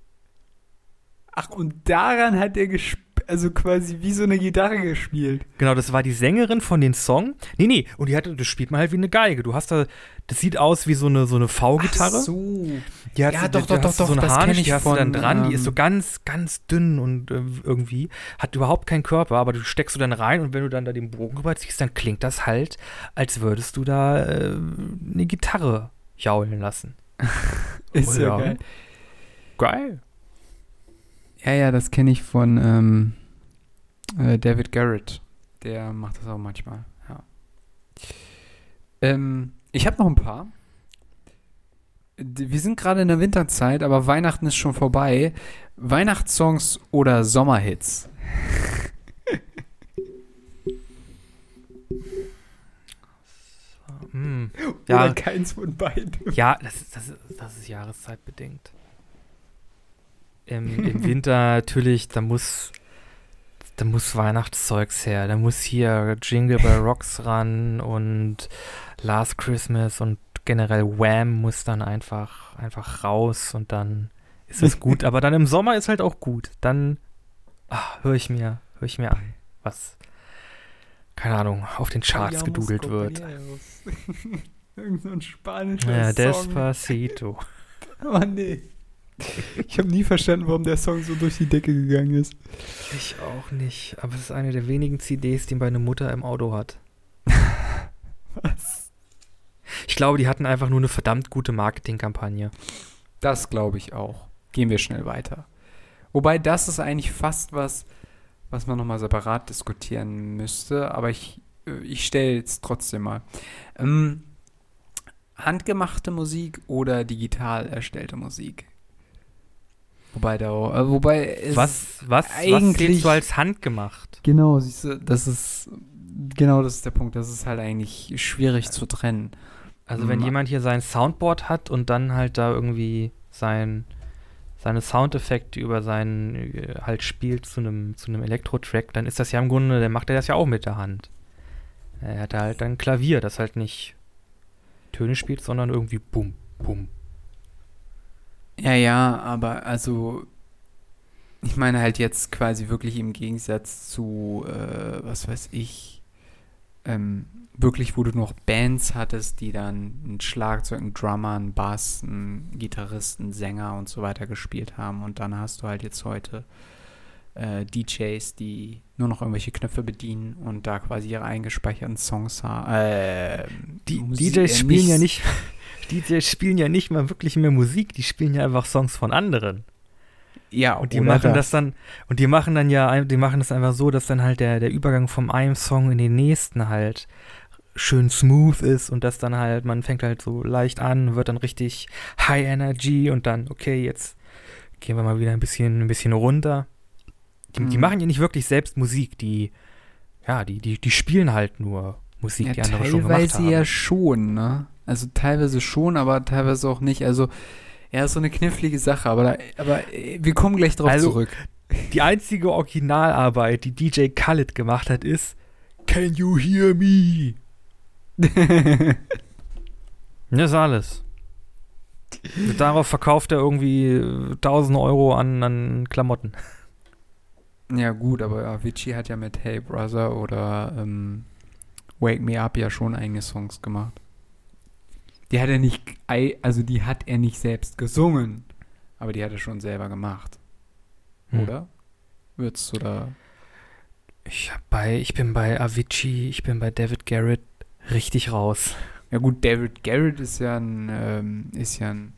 Ach, und daran hat er gespielt also quasi wie so eine Gitarre gespielt. Genau, das war die Sängerin von den Song. Nee, nee, und die hatte, das spielt man halt wie eine Geige. Du hast da, das sieht aus wie so eine, so eine V-Gitarre. Ach so. Die hat, ja, doch, doch, doch, doch, so eine das Harnisch, die hast von, du dann dran, ähm, die ist so ähm, ganz, ganz dünn und äh, irgendwie, hat überhaupt keinen Körper, aber du steckst du dann rein und wenn du dann da den Bogen rüberziehst, dann klingt das halt, als würdest du da äh, eine Gitarre jaulen lassen. ist oh, ja geil. Geil. Ja, ja, das kenne ich von, ähm, äh, David Garrett, der macht das auch manchmal, ja. Ähm, ich habe noch ein paar. Wir sind gerade in der Winterzeit, aber Weihnachten ist schon vorbei. Weihnachtssongs oder Sommerhits? Hm. Oder Ja, keins von beiden. ja das, ist- das, ist- das ist jahreszeitbedingt. Im, Im Winter natürlich, da muss, da muss Weihnachtszeugs her. Da muss hier Jingle Bell Rocks ran und Last Christmas und generell Wham muss dann einfach, einfach raus und dann ist es gut. Aber dann im Sommer ist halt auch gut. Dann höre ich mir, höre ich mir an, was, keine Ahnung, auf den Charts gedudelt wird. Irgend so ein spanischer Ja, Song. Despacito. Oh nee. Ich habe nie verstanden, warum der Song so durch die Decke gegangen ist. Ich auch nicht, aber es ist eine der wenigen CDs, die meine Mutter im Auto hat. Was? Ich glaube, die hatten einfach nur eine verdammt gute Marketingkampagne. Das glaube ich auch. Gehen wir schnell weiter. Wobei das ist eigentlich fast was, was man nochmal separat diskutieren müsste, aber ich, äh, ich stelle jetzt trotzdem mal. Ähm, handgemachte Musik oder digital erstellte Musik? Wobei da, äh, wobei es Was, was, was du als handgemacht? Genau, siehst du, das ist genau das ist der Punkt. Das ist halt eigentlich schwierig zu trennen. Also wenn Ma- jemand hier sein Soundboard hat und dann halt da irgendwie sein, seine Soundeffekte über seinen äh, halt spielt zu einem zu einem Elektro-Track, dann ist das ja im Grunde, dann macht er das ja auch mit der Hand. Er hat halt ein Klavier, das halt nicht Töne spielt, sondern irgendwie bum, bum. Ja, ja, aber also ich meine halt jetzt quasi wirklich im Gegensatz zu, äh, was weiß ich, ähm, wirklich, wo du noch Bands hattest, die dann ein Schlagzeug, einen Drummer, einen Bass, einen Gitarristen, Sänger und so weiter gespielt haben. Und dann hast du halt jetzt heute äh, DJs, die nur noch irgendwelche Knöpfe bedienen und da quasi ihre eingespeicherten Songs haben. Äh, Die Musik- DJs äh, spielen ja nicht, DJs spielen ja nicht mal wirklich mehr Musik, die spielen ja einfach Songs von anderen. Ja, Und die machen das dann, und die machen dann ja, die machen das einfach so, dass dann halt der, der Übergang vom einen Song in den nächsten halt schön smooth ist und das dann halt, man fängt halt so leicht an, wird dann richtig High Energy und dann, okay, jetzt gehen wir mal wieder ein bisschen, ein bisschen runter. Die, die Mhm. machen ja nicht wirklich selbst Musik, die, ja, die, die, die spielen halt nur Musik, Ja, die andere schon gemacht teilweise haben. ja schon, ne? Also teilweise schon, aber teilweise auch nicht. Also, ja, ist so eine knifflige Sache, aber, da, aber äh, wir kommen gleich drauf Also- zurück. Die einzige Originalarbeit, die DJ Khaled gemacht hat, ist Can you hear me? Das ist alles. Darauf verkauft er irgendwie äh, 1000 Euro an, an Klamotten. ja, gut, aber Avicii hat ja mit Hey Brother oder ähm, Wake Me Up ja schon eigene Songs gemacht. Die hat er nicht, also die hat er nicht selbst gesungen, aber die hat er schon selber gemacht, Hm. oder? Würdest du da. Ich, hab bei, ich bin bei Avicii, ich bin bei David Garrett richtig raus. Ja gut, David Garrett ist ja ein, ähm, ist ja ein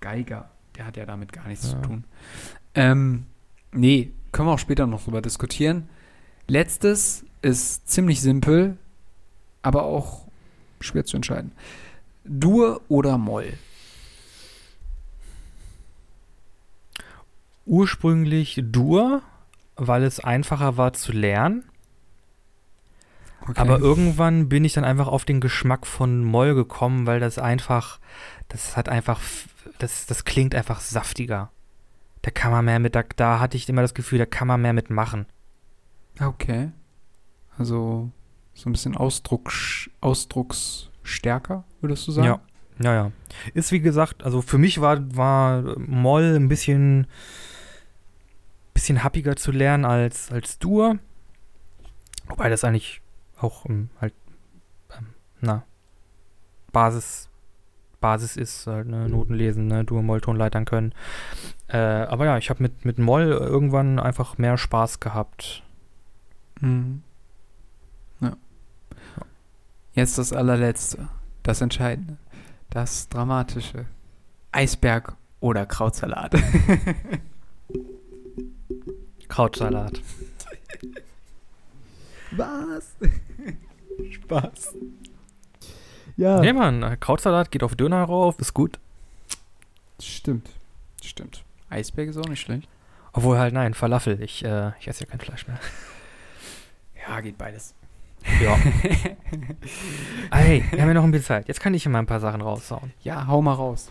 Geiger. Der hat ja damit gar nichts Ja. zu tun. Ähm, nee, können wir auch später noch drüber diskutieren. Letztes ist ziemlich simpel, aber auch schwer zu entscheiden. Dur oder Moll? Ursprünglich Dur, weil es einfacher war zu lernen. Okay. Aber irgendwann bin ich dann einfach auf den Geschmack von Moll gekommen, weil das einfach, das hat einfach, das, das klingt einfach saftiger. Da kann man mehr mit, da, da hatte ich immer das Gefühl, da kann man mehr mitmachen. okay. Also so ein bisschen Ausdruck, ausdrucksstärker, würdest du sagen? Ja, ja, ja. Ist wie gesagt, also für mich war, war Moll ein bisschen, bisschen happiger zu lernen als, als Dur. Wobei das eigentlich auch ähm, halt, ähm, na, Basis, Basis ist, halt, ne, Noten lesen, ne, Dur, Moll, Tonleitern können. Äh, aber ja, ich habe mit, mit Moll irgendwann einfach mehr Spaß gehabt. Mhm. Jetzt das allerletzte, das Entscheidende, das Dramatische. Eisberg oder Krautsalat. Krautsalat. Was? Spaß. Ja, Nee, Mann, Krautsalat geht auf Döner rauf, ist gut. stimmt. Stimmt. Eisberg ist auch nicht schlecht. Obwohl halt, nein, Falafel. Ich, äh, ich esse ja kein Fleisch mehr. Ja, geht beides. Ja. hey, wir haben ja noch ein bisschen Zeit. Jetzt kann ich mal ein paar Sachen raushauen. Ja, hau mal raus.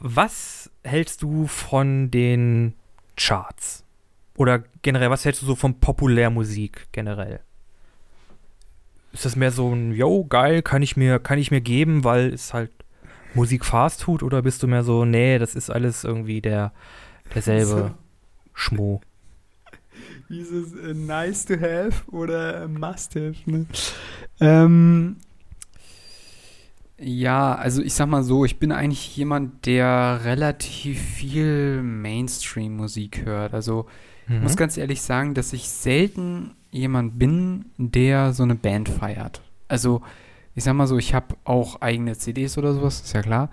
Was hältst du von den Charts? Oder generell, was hältst du so von Populärmusik generell? Ist das mehr so ein, yo, geil, kann ich mir, kann ich mir geben, weil es halt Musik fast tut? Oder bist du mehr so, nee, das ist alles irgendwie der, derselbe so. Schmo? Dieses äh, nice to have oder must have, ne? Ähm, ja, also ich sag mal so, ich bin eigentlich jemand, der relativ viel Mainstream-Musik hört. Also ich muss mhm. ganz ehrlich sagen, dass ich selten jemand bin, der so eine Band feiert. Also, ich sag mal so, ich habe auch eigene CDs oder sowas, ist ja klar.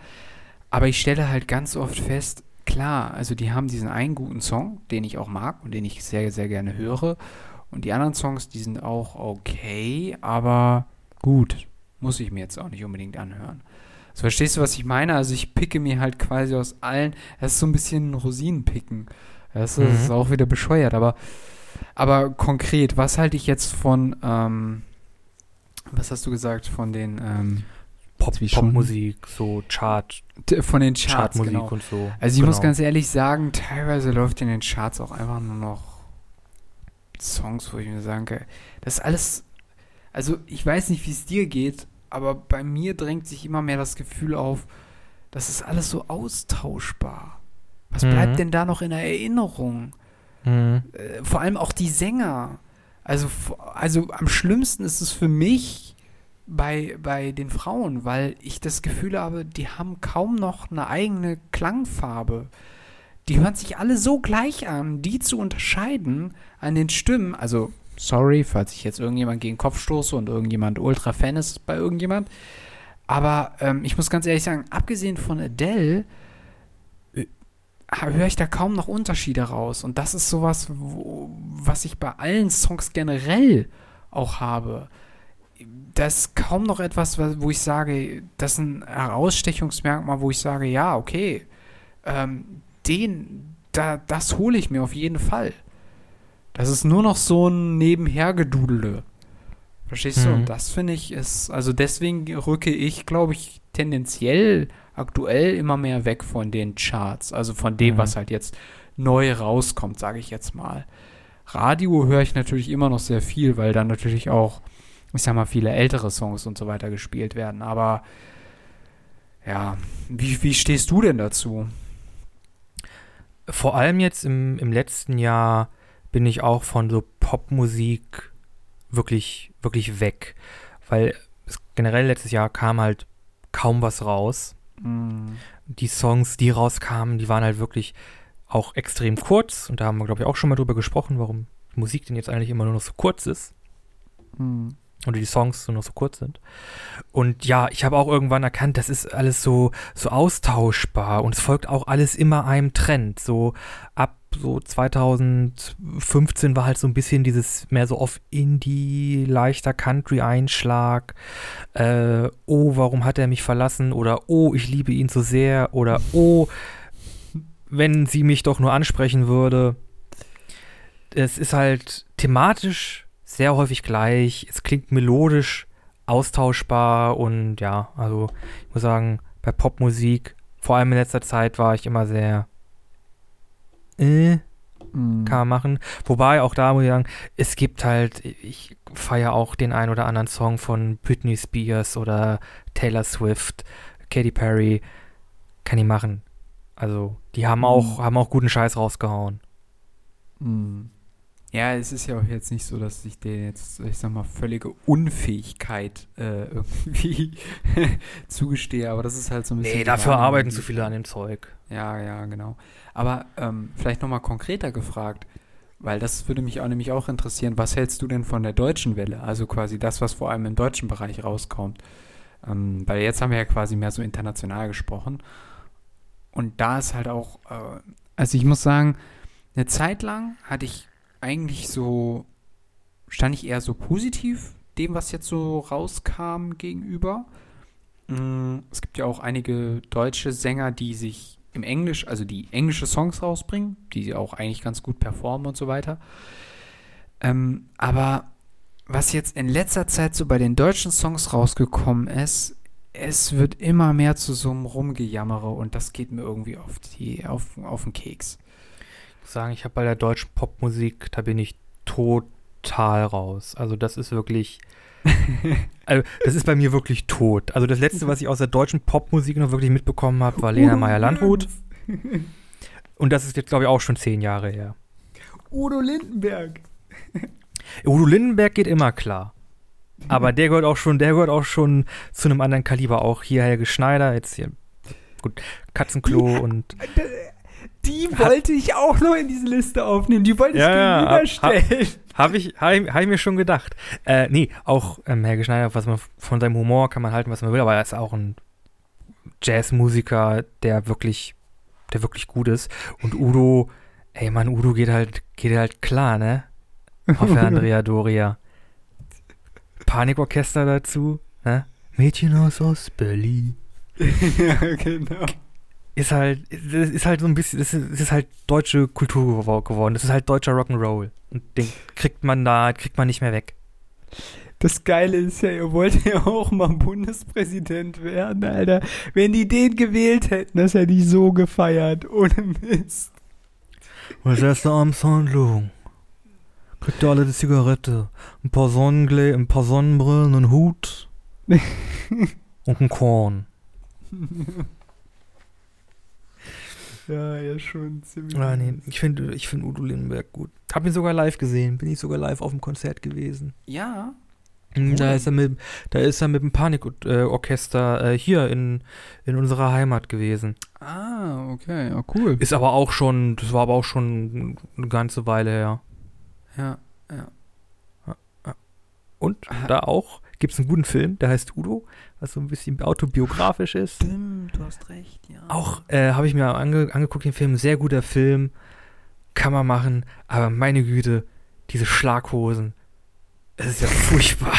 Aber ich stelle halt ganz oft fest, klar, also die haben diesen einen guten Song, den ich auch mag und den ich sehr, sehr gerne höre. Und die anderen Songs, die sind auch okay, aber gut, muss ich mir jetzt auch nicht unbedingt anhören. So, verstehst du, was ich meine? Also ich picke mir halt quasi aus allen, das ist so ein bisschen Rosinenpicken. Das ist, mhm. ist auch wieder bescheuert, aber aber konkret, was halte ich jetzt von, ähm, was hast du gesagt, von den ähm, Pop, Popmusik, so Chart. Von den Charts, Chartmusik genau. und so. Also ich genau. muss ganz ehrlich sagen, teilweise läuft in den Charts auch einfach nur noch Songs, wo ich mir sage, das ist alles, also ich weiß nicht, wie es dir geht, aber bei mir drängt sich immer mehr das Gefühl auf, das ist alles so austauschbar. Was mhm. bleibt denn da noch in der Erinnerung? Mhm. Äh, vor allem auch die Sänger. Also, also am schlimmsten ist es für mich bei, bei den Frauen, weil ich das Gefühl habe, die haben kaum noch eine eigene Klangfarbe. Die hören sich alle so gleich an, die zu unterscheiden an den Stimmen. Also, sorry, falls ich jetzt irgendjemand gegen den Kopf stoße und irgendjemand ultra Fan ist bei irgendjemand. Aber ähm, ich muss ganz ehrlich sagen, abgesehen von Adele, höre ich da kaum noch Unterschiede raus. Und das ist sowas, wo, was ich bei allen Songs generell auch habe. Das ist kaum noch etwas, wo ich sage, das ist ein Herausstechungsmerkmal, wo ich sage, ja, okay, ähm, den, da, das hole ich mir auf jeden Fall. Das ist nur noch so ein Nebenhergedudele. Verstehst mhm. du? Und das finde ich ist, also deswegen rücke ich, glaube ich, tendenziell aktuell immer mehr weg von den Charts, also von dem, mhm. was halt jetzt neu rauskommt, sage ich jetzt mal. Radio höre ich natürlich immer noch sehr viel, weil dann natürlich auch, ich sag mal, viele ältere Songs und so weiter gespielt werden. Aber ja, wie, wie stehst du denn dazu? Vor allem jetzt im, im letzten Jahr bin ich auch von so Popmusik wirklich, wirklich weg. Weil generell letztes Jahr kam halt kaum was raus. Mhm. Die Songs, die rauskamen, die waren halt wirklich auch extrem kurz. Und da haben wir, glaube ich, auch schon mal drüber gesprochen, warum Musik denn jetzt eigentlich immer nur noch so kurz ist. Mhm. Oder die Songs nur noch so kurz sind. Und ja, ich habe auch irgendwann erkannt, das ist alles so, so austauschbar und es folgt auch alles immer einem Trend. So ab so 2015 war halt so ein bisschen dieses mehr so auf Indie, leichter Country-Einschlag. Äh, oh, warum hat er mich verlassen? Oder oh, ich liebe ihn so sehr. Oder oh, wenn sie mich doch nur ansprechen würde. Es ist halt thematisch sehr häufig gleich. Es klingt melodisch, austauschbar und ja, also ich muss sagen, bei Popmusik, vor allem in letzter Zeit, war ich immer sehr äh, mm. kann man machen. Wobei, auch da muss ich sagen, es gibt halt, ich feiere auch den ein oder anderen Song von Britney Spears oder Taylor Swift, Katy Perry, kann ich machen. Also, die haben auch, mm. haben auch guten Scheiß rausgehauen. Mm. Ja, es ist ja auch jetzt nicht so, dass ich dir jetzt, ich sag mal, völlige Unfähigkeit äh, irgendwie zugestehe, aber das ist halt so ein bisschen. Nee, dafür arbeiten zu viele an dem Zeug. Ja, ja, genau. Aber ähm, vielleicht nochmal konkreter gefragt, weil das würde mich auch nämlich auch interessieren, was hältst du denn von der deutschen Welle? Also quasi das, was vor allem im deutschen Bereich rauskommt. Ähm, weil jetzt haben wir ja quasi mehr so international gesprochen. Und da ist halt auch, äh, also ich muss sagen, eine Zeit lang hatte ich eigentlich so, stand ich eher so positiv dem, was jetzt so rauskam, gegenüber. Mm, es gibt ja auch einige deutsche Sänger, die sich im Englisch, also die englische Songs rausbringen, die sie auch eigentlich ganz gut performen und so weiter. Ähm, aber was jetzt in letzter Zeit so bei den deutschen Songs rausgekommen ist, es wird immer mehr zu so einem Rumgejammere und das geht mir irgendwie auf, die, auf, auf den Keks. Sagen, ich habe bei der deutschen Popmusik, da bin ich total raus. Also das ist wirklich, also das ist bei mir wirklich tot. Also das letzte, was ich aus der deutschen Popmusik noch wirklich mitbekommen habe, war Lena Meyer-Landrut. Und das ist jetzt, glaube ich, auch schon zehn Jahre her. Udo Lindenberg. Udo Lindenberg geht immer klar. Aber der gehört auch schon, der gehört auch schon zu einem anderen Kaliber. Auch hier Helge Schneider, jetzt hier, gut, Katzenklo und. Die wollte ich auch noch in diese Liste aufnehmen. Die wollte ich ja, gegenüberstellen. Habe ich, hab ich, hab ich mir schon gedacht. Äh, nee, auch ähm, Helge Schneider, was man von seinem Humor kann man halten, was man will, aber er ist auch ein Jazzmusiker, der wirklich, der wirklich gut ist. Und Udo, ey Mann, Udo geht halt, geht halt klar, ne? Auf der Andrea Doria. Panikorchester dazu, ne? Mädchen aus Ostberlin. ja, genau. Ist halt, ist halt so ein bisschen, das ist, ist halt deutsche Kultur geworden. Das ist halt deutscher Rock'n'Roll. Und den kriegt man da, kriegt man nicht mehr weg. Das Geile ist ja, ihr wollt ja auch mal Bundespräsident werden, Alter. Wenn die den gewählt hätten, das hätte ich so gefeiert. Ohne Mist. Was erste Amtshandlung? Kriegt ihr alle die Zigarette, ein paar, Sonnengle ein paar Sonnenbrillen, einen Hut und ein Korn. Ja, ja, schon ziemlich. Ah, nee. Ich finde ich find Udo Lindenberg gut. Hab ihn sogar live gesehen. Bin ich sogar live auf dem Konzert gewesen. Ja. Hm, da ist er mit, da ist er mit dem Panikorchester äh, hier in, in unserer Heimat gewesen. Ah, okay, ja, cool. Ist aber auch schon, das war aber auch schon eine ganze Weile her. Ja, ja. Und da auch gibt es einen guten Film, der heißt Udo, was so ein bisschen autobiografisch ist. Stimmt, du hast recht, ja. Auch äh, habe ich mir ange angeguckt, den Film, sehr guter Film, kann man machen, aber meine Güte, diese Schlaghosen, es ist ja furchtbar.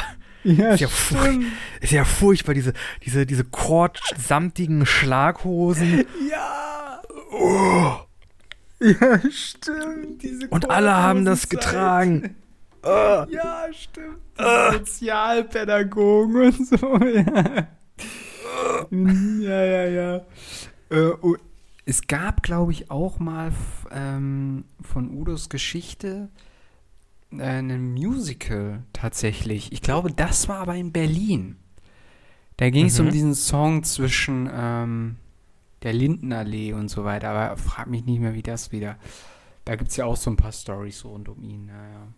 Ja, ist ja, furch ist ja furchtbar, diese, diese, diese kordsamtigen Schlaghosen. Ja. Oh. Ja, stimmt. Diese Und alle haben das getragen. Uh. Ja, stimmt. Uh. Sozialpädagogen und so, ja. Ja, ja, ja. Äh, oh, es gab, glaube ich, auch mal ähm, von Udos Geschichte äh, ein Musical tatsächlich. Ich glaube, das war aber in Berlin. Da ging es mhm. um diesen Song zwischen ähm, der Lindenallee und so weiter. Aber frag mich nicht mehr, wie das wieder. Da gibt es ja auch so ein paar Stories rund um ihn. Naja.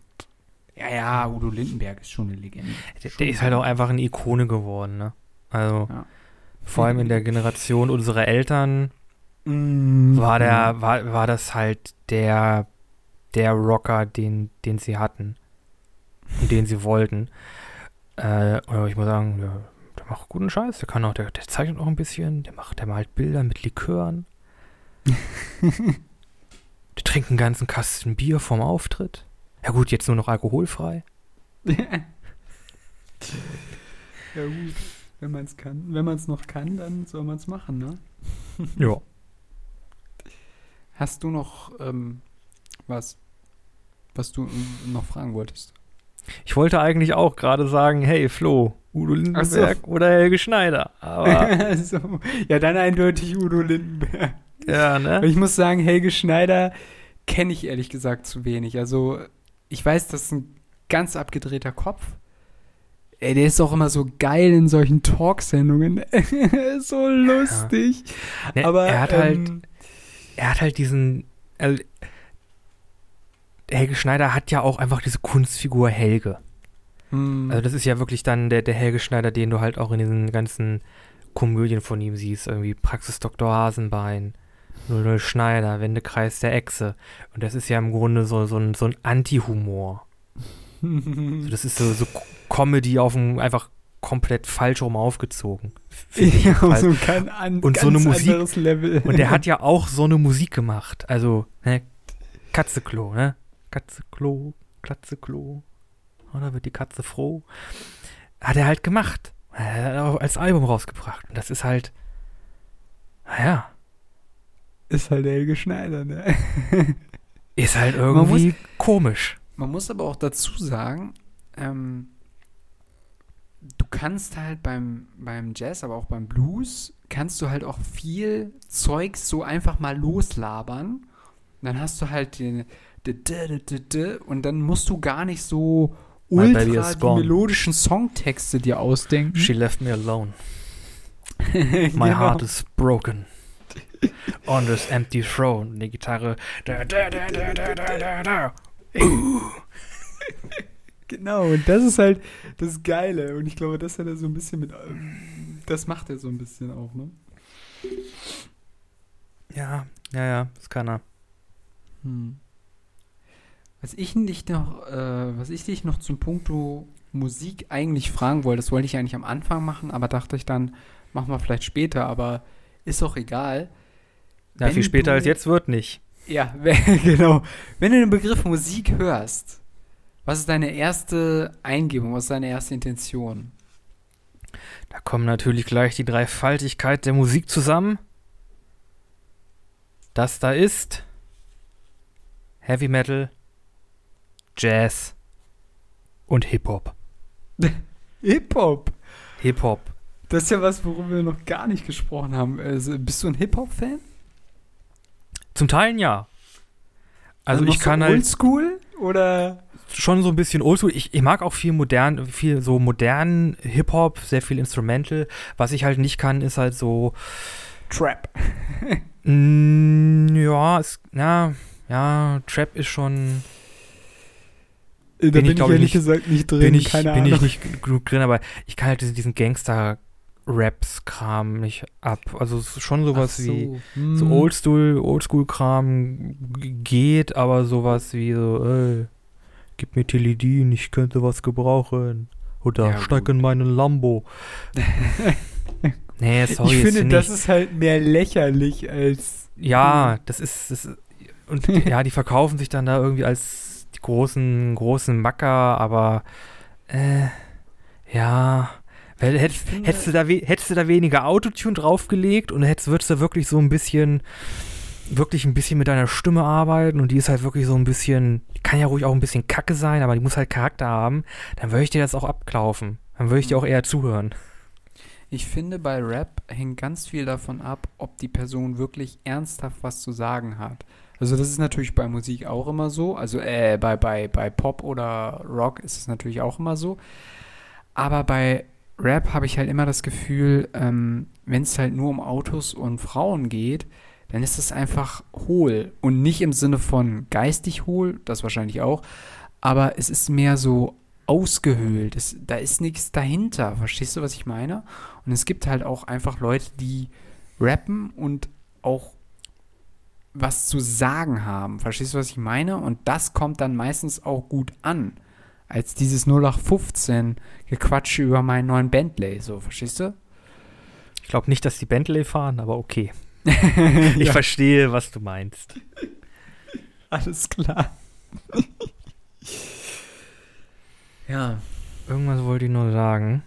Ja, ja, Udo Lindenberg ist schon eine Legende. Der, der ist halt auch einfach eine Ikone geworden, ne? Also, ja. vor allem in der Generation unserer Eltern mm. war der, war, war das halt der, der Rocker, den, den sie hatten. Und den sie wollten. Äh, oder ich muss sagen, der, der macht guten Scheiß. Der kann auch, der, der zeichnet auch ein bisschen, der macht, der malt Bilder mit Likören. der trinkt einen ganzen Kasten Bier vorm Auftritt. Ja gut, jetzt nur noch alkoholfrei. ja gut, wenn man es kann. Wenn man es noch kann, dann soll man es machen, ne? ja. Hast du noch ähm, was, was du noch fragen wolltest? Ich wollte eigentlich auch gerade sagen, hey Flo, Udo Lindenberg so. oder Helge Schneider. Aber so. Ja, dann eindeutig Udo Lindenberg. Ja, ne? Ich muss sagen, Helge Schneider kenne ich ehrlich gesagt zu wenig. Also ich weiß, das ist ein ganz abgedrehter Kopf. Ey, der ist auch immer so geil in solchen Talksendungen. so lustig. Ja. Ne, Aber er hat halt ähm, halt, er hat halt diesen, also, Helge Schneider hat ja auch einfach diese Kunstfigur Helge. Hm. Also das ist ja wirklich dann der, der Helge Schneider, den du halt auch in diesen ganzen Komödien von ihm siehst, irgendwie Praxis Dr. Hasenbein, 00 Schneider, Wendekreis der Echse. Und das ist ja im Grunde so, so ein, so ein Anti-Humor. so, das ist so, so Comedy auf dem einfach komplett falsch rum aufgezogen. Ja, so kein an, und so eine Musik. Level. Und der hat ja auch so eine Musik gemacht. Also, ne, Katzeklo, ne? Katzeklo, Klatzeklo. Oh, da wird die Katze froh. Hat er halt gemacht. Er hat auch als Album rausgebracht. Und das ist halt, naja, ist halt Helge Schneider, ne? Ist halt irgendwie muss- komisch. Man muss aber auch dazu sagen, ähm, du kannst halt beim, beim Jazz, aber auch beim Blues, kannst du halt auch viel Zeugs so einfach mal loslabern. Dann hast du halt den und dann musst du gar nicht so ultra die melodischen Songtexte dir ausdenken. She left me alone. My Genau. heart is broken. On this empty throne. Die Gitarre. Da, da, da, da, da, da, da, da. Genau, und das ist halt das Geile. Und ich glaube, das hat er so ein bisschen mit. Das macht er so ein bisschen auch, ne? Ja, ja, ja, das kann er. Hm. Was ich dich noch, äh, was ich dich noch zum Punkto Musik eigentlich fragen wollte, das wollte ich eigentlich am Anfang machen, aber dachte ich dann, machen wir vielleicht später, aber ist auch egal. Wenn viel später du- als jetzt wird nicht. Ja, genau. Wenn du den Begriff Musik hörst, was ist deine erste Eingebung, was ist deine erste Intention? Da kommen natürlich gleich die Dreifaltigkeit der Musik zusammen. Das da ist Heavy Metal, Jazz und Hip-Hop. Hip-Hop. Hip-Hop. Das ist ja was, worüber wir noch gar nicht gesprochen haben. Also, bist du ein Hip-Hop-Fan? Zum Teil ja. Also, noch ich kann halt Oldschool oder schon so ein bisschen oldschool. Ich, ich mag auch viel modern, viel so modernen Hip-Hop, sehr viel Instrumental. Was ich halt nicht kann, ist halt so, Trap? mm, ja, es, ja, ja, Trap ist schon, Da Bin bin, ich, ich, ich, ehrlich nicht- gesagt nicht drin. bin ich, bin ich nicht genug drin, aber ich kann halt diesen, diesen Gangster-Raps-Kram nicht ab. Also schon sowas Ach wie, so, hm. so Oldschool, Oldschool-Kram geht, aber sowas wie so, ey, gib mir Teledin, ich könnte was gebrauchen. Oder Ja, steig gut. in meinen Lambo. nee, sorry, ich finde, das ist halt mehr lächerlich als. Ja, das ist, das ist und ja, die verkaufen sich dann da irgendwie als die großen, großen Macker, aber äh, ja, hättest, hättest, du da hättest du da weniger Autotune draufgelegt und hättest, würdest du wirklich so ein bisschen, wirklich ein bisschen mit deiner Stimme arbeiten und die ist halt wirklich so ein bisschen, kann ja ruhig auch ein bisschen kacke sein, aber die muss halt Charakter haben, dann würde ich dir das auch abklaufen. Dann würde ich dir auch eher zuhören. Ich finde, bei Rap hängt ganz viel davon ab, ob die Person wirklich ernsthaft was zu sagen hat. Also das ist natürlich bei Musik auch immer so. Also äh, bei, bei, bei Pop oder Rock ist es natürlich auch immer so. Aber bei Rap habe ich halt immer das Gefühl, ähm, wenn es halt nur um Autos und Frauen geht, dann ist es einfach hohl. Und nicht im Sinne von geistig hohl, das wahrscheinlich auch, aber es ist mehr so ausgehöhlt. Es, da ist nichts dahinter. Verstehst du, was ich meine? Und es gibt halt auch einfach Leute, die rappen und auch was zu sagen haben. Verstehst du, was ich meine? Und das kommt dann meistens auch gut an. Als dieses 0815 Gequatsche über meinen neuen Bentley. So, verstehst du? Ich glaube nicht, dass die Bentley fahren, aber okay. Ich ja, verstehe, was du meinst. alles klar. ja. Irgendwas wollte ich nur sagen.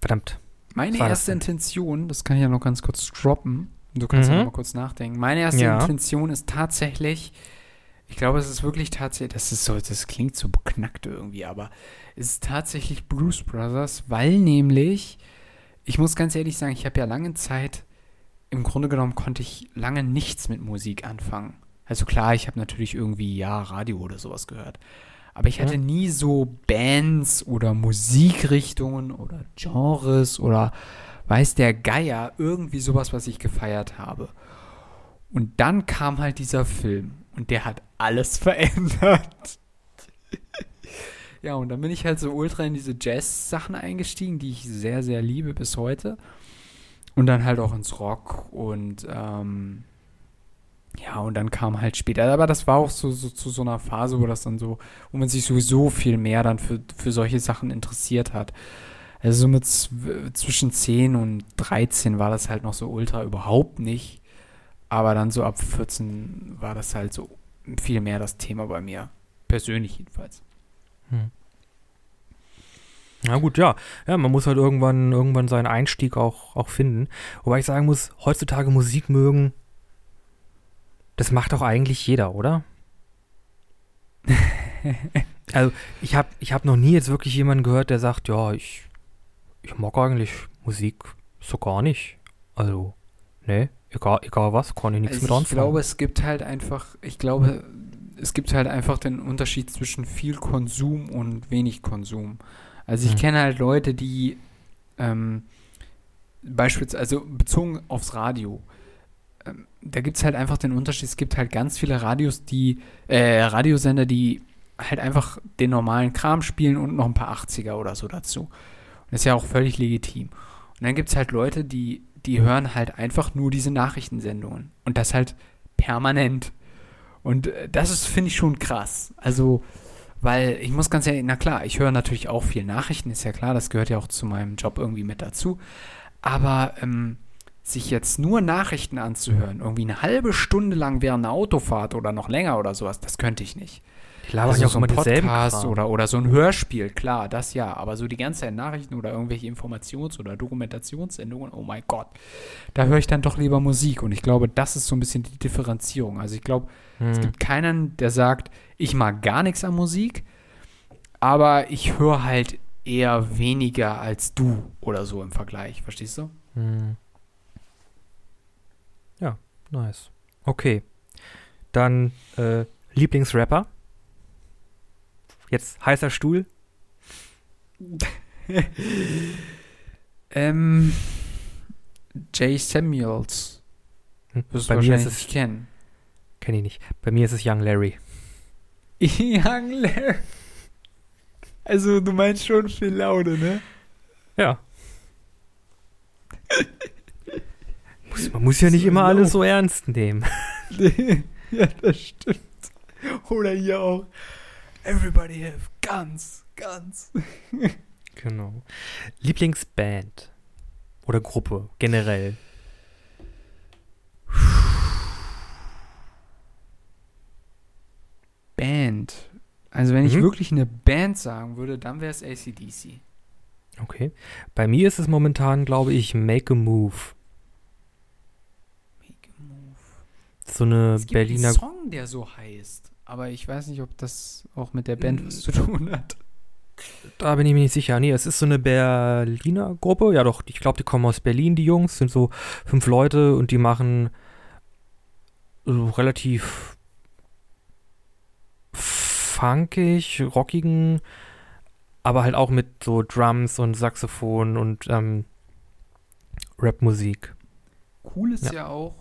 Verdammt. Meine erste? Intention, das kann ich ja noch ganz kurz droppen. Du kannst ja Mhm. noch mal kurz nachdenken. Meine erste Ja. Intention ist tatsächlich, ich glaube, es ist wirklich tatsächlich, das ist so, das klingt so beknackt irgendwie, aber es ist tatsächlich Blues Brothers, weil nämlich, ich muss ganz ehrlich sagen, ich habe ja lange Zeit, im Grunde genommen konnte ich lange nichts mit Musik anfangen. Also klar, ich habe natürlich irgendwie, ja, Radio oder sowas gehört. Aber ich hatte nie so Bands oder Musikrichtungen oder Genres oder weiß der Geier, irgendwie sowas, was ich gefeiert habe. Und dann kam halt dieser Film und der hat alles verändert. ja, und dann bin ich halt so ultra in diese Jazz-Sachen eingestiegen, die ich sehr, sehr liebe bis heute. Und dann halt auch ins Rock und ähm, ja, und dann kam halt später, aber das war auch so, so zu so einer Phase, wo das dann so, wo man sich sowieso viel mehr dann für, für solche Sachen interessiert hat. Also so mit zw zwischen 10 und 13 war das halt noch so ultra überhaupt nicht. Aber dann so ab 14 war das halt so viel mehr das Thema bei mir. Persönlich jedenfalls. Na gut, ja. Ja, man muss halt irgendwann, irgendwann seinen Einstieg auch, auch finden. Wobei ich sagen muss, heutzutage Musik mögen, das macht doch eigentlich jeder, oder? also ich habe ich hab noch nie jetzt wirklich jemanden gehört, der sagt, ja, ich, ich mag eigentlich Musik so gar nicht. Also, ne, egal, egal was, kann ich nichts Also mit ich anfangen. glaube, es gibt halt einfach, ich glaube, es gibt halt einfach den Unterschied zwischen viel Konsum und wenig Konsum. Also ich Hm. kenne halt Leute, die ähm, beispielsweise, also bezogen aufs Radio, ähm, da gibt es halt einfach den Unterschied, es gibt halt ganz viele Radios, die, äh, Radiosender, die halt einfach den normalen Kram spielen und noch ein paar 80er oder so dazu. Und das ist ja auch völlig legitim. Und dann gibt es halt Leute, die, die hören halt einfach nur diese Nachrichtensendungen. Und das halt permanent. Und äh, das ist, finde ich, schon krass. Also, weil ich muss ganz ehrlich, na klar, ich höre natürlich auch viel Nachrichten, ist ja klar, das gehört ja auch zu meinem Job irgendwie mit dazu. Aber ähm, sich jetzt nur Nachrichten anzuhören, irgendwie eine halbe Stunde lang während einer Autofahrt oder noch länger oder sowas, das könnte ich nicht. Labern Also ja auch so immer Podcast oder, oder so ein Hörspiel, klar, das ja. Aber so die ganze Zeit Nachrichten oder irgendwelche Informations- oder Dokumentationssendungen, oh mein Gott, da höre ich dann doch lieber Musik. Und ich glaube, das ist so ein bisschen die Differenzierung. Also ich glaube, es Hm. gibt keinen, der sagt, ich mag gar nichts an Musik, aber ich höre halt eher weniger als du oder so im Vergleich. Verstehst du? Hm. Ja, nice. Okay. Dann äh, Lieblingsrapper. Jetzt heißer Stuhl. Ähm, Jay Samuels. Hm, Wirst du Bei mir ist wahrscheinlich es, nicht kennen. kenne ich nicht. Bei mir ist es Young Larry. Young Larry. Also, du meinst schon viel Laune, ne? Ja. muss, man muss ja nicht So immer alles so ernst nehmen. ja, das stimmt. Oder hier auch. Everybody have guns, guns. Genau. Lieblingsband. Oder Gruppe, generell. Band. Also, wenn ich Mhm. wirklich eine Band sagen würde, dann wäre es ACDC. Okay. Bei mir ist es momentan, glaube ich, Make a Move. Make a move. So eine Es gibt Berliner einen Song, der so heißt. Aber ich weiß nicht, ob das auch mit der Band was zu tun hat. Da bin ich mir nicht sicher. Nee, es ist so eine Berliner Gruppe. Ja, doch, ich glaube, die kommen aus Berlin, die Jungs. Sind so fünf Leute und die machen so relativ funkig, rockigen, aber halt auch mit so Drums und Saxophon und ähm, Rapmusik. Cool ist Ja. ja, auch.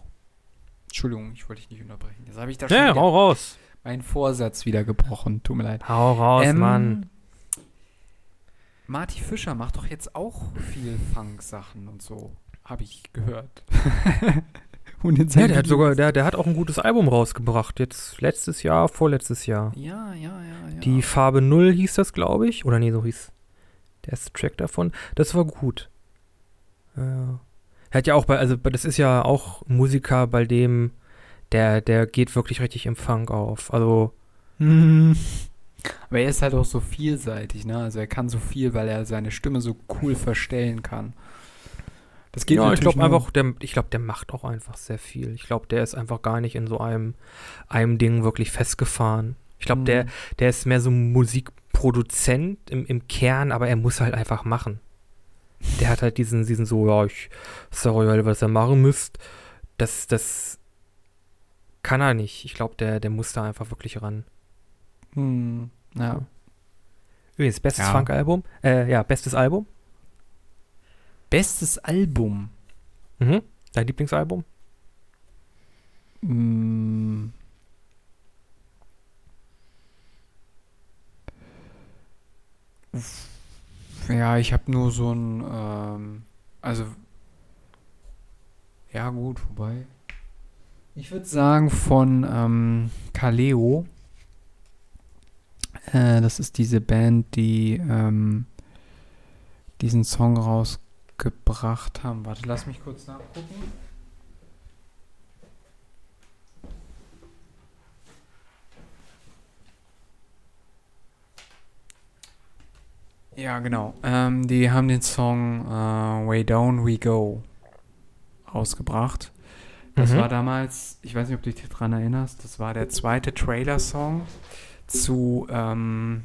Entschuldigung, ich wollte dich nicht unterbrechen. Jetzt habe ich da schon Ja, hau raus. Meinen Vorsatz wieder gebrochen. Tut mir leid. Hau raus, Ähm, Mann. Marty Fischer macht doch jetzt auch viel Funk-Sachen und so. Habe ich gehört. und jetzt Ja, der hat sogar, der, der hat auch ein gutes Album rausgebracht. Jetzt letztes Jahr, vorletztes Jahr. Ja, ja, ja, ja. Die Farbe Null hieß das, glaube ich. Oder nee, so hieß der erste Track davon. Das war gut. Äh, er hat ja auch bei, also das ist ja auch Musiker, bei dem der, der geht wirklich richtig im Funk auf. Also, Mhm. Aber er ist halt auch so vielseitig, ne? Also er kann so viel, weil er seine Stimme so cool verstellen kann. Das geht ja, ich glaube einfach, der, ich glaube, der macht auch einfach sehr viel. Ich glaube, der ist einfach gar nicht in so einem, einem Ding wirklich festgefahren. Ich glaube, der, Mhm. der ist mehr so ein Musikproduzent im, im Kern, aber er muss halt einfach machen. Der hat halt diesen, diesen so, ja, ich sag euch halt, was ihr machen müsst. Das, das kann er nicht. Ich glaube, der, der muss da einfach wirklich ran. Hm, ja. Übrigens, bestes Ja. Funk-Album. Äh, ja, bestes Album. Bestes Album. Mhm. Dein Lieblingsalbum? Mm. Uff. Ja, ich habe nur so ein, ähm, also, ja gut, wobei, ich würde sagen von ähm, Kaleo, äh, das ist diese Band, die ähm, diesen Song rausgebracht haben. Warte, lass mich kurz nachgucken. Ja, genau. Ähm, die haben den Song äh, Way Down We Go rausgebracht. Das Mhm. war damals, ich weiß nicht, ob du dich daran erinnerst, das war der zweite Trailer-Song zu ähm,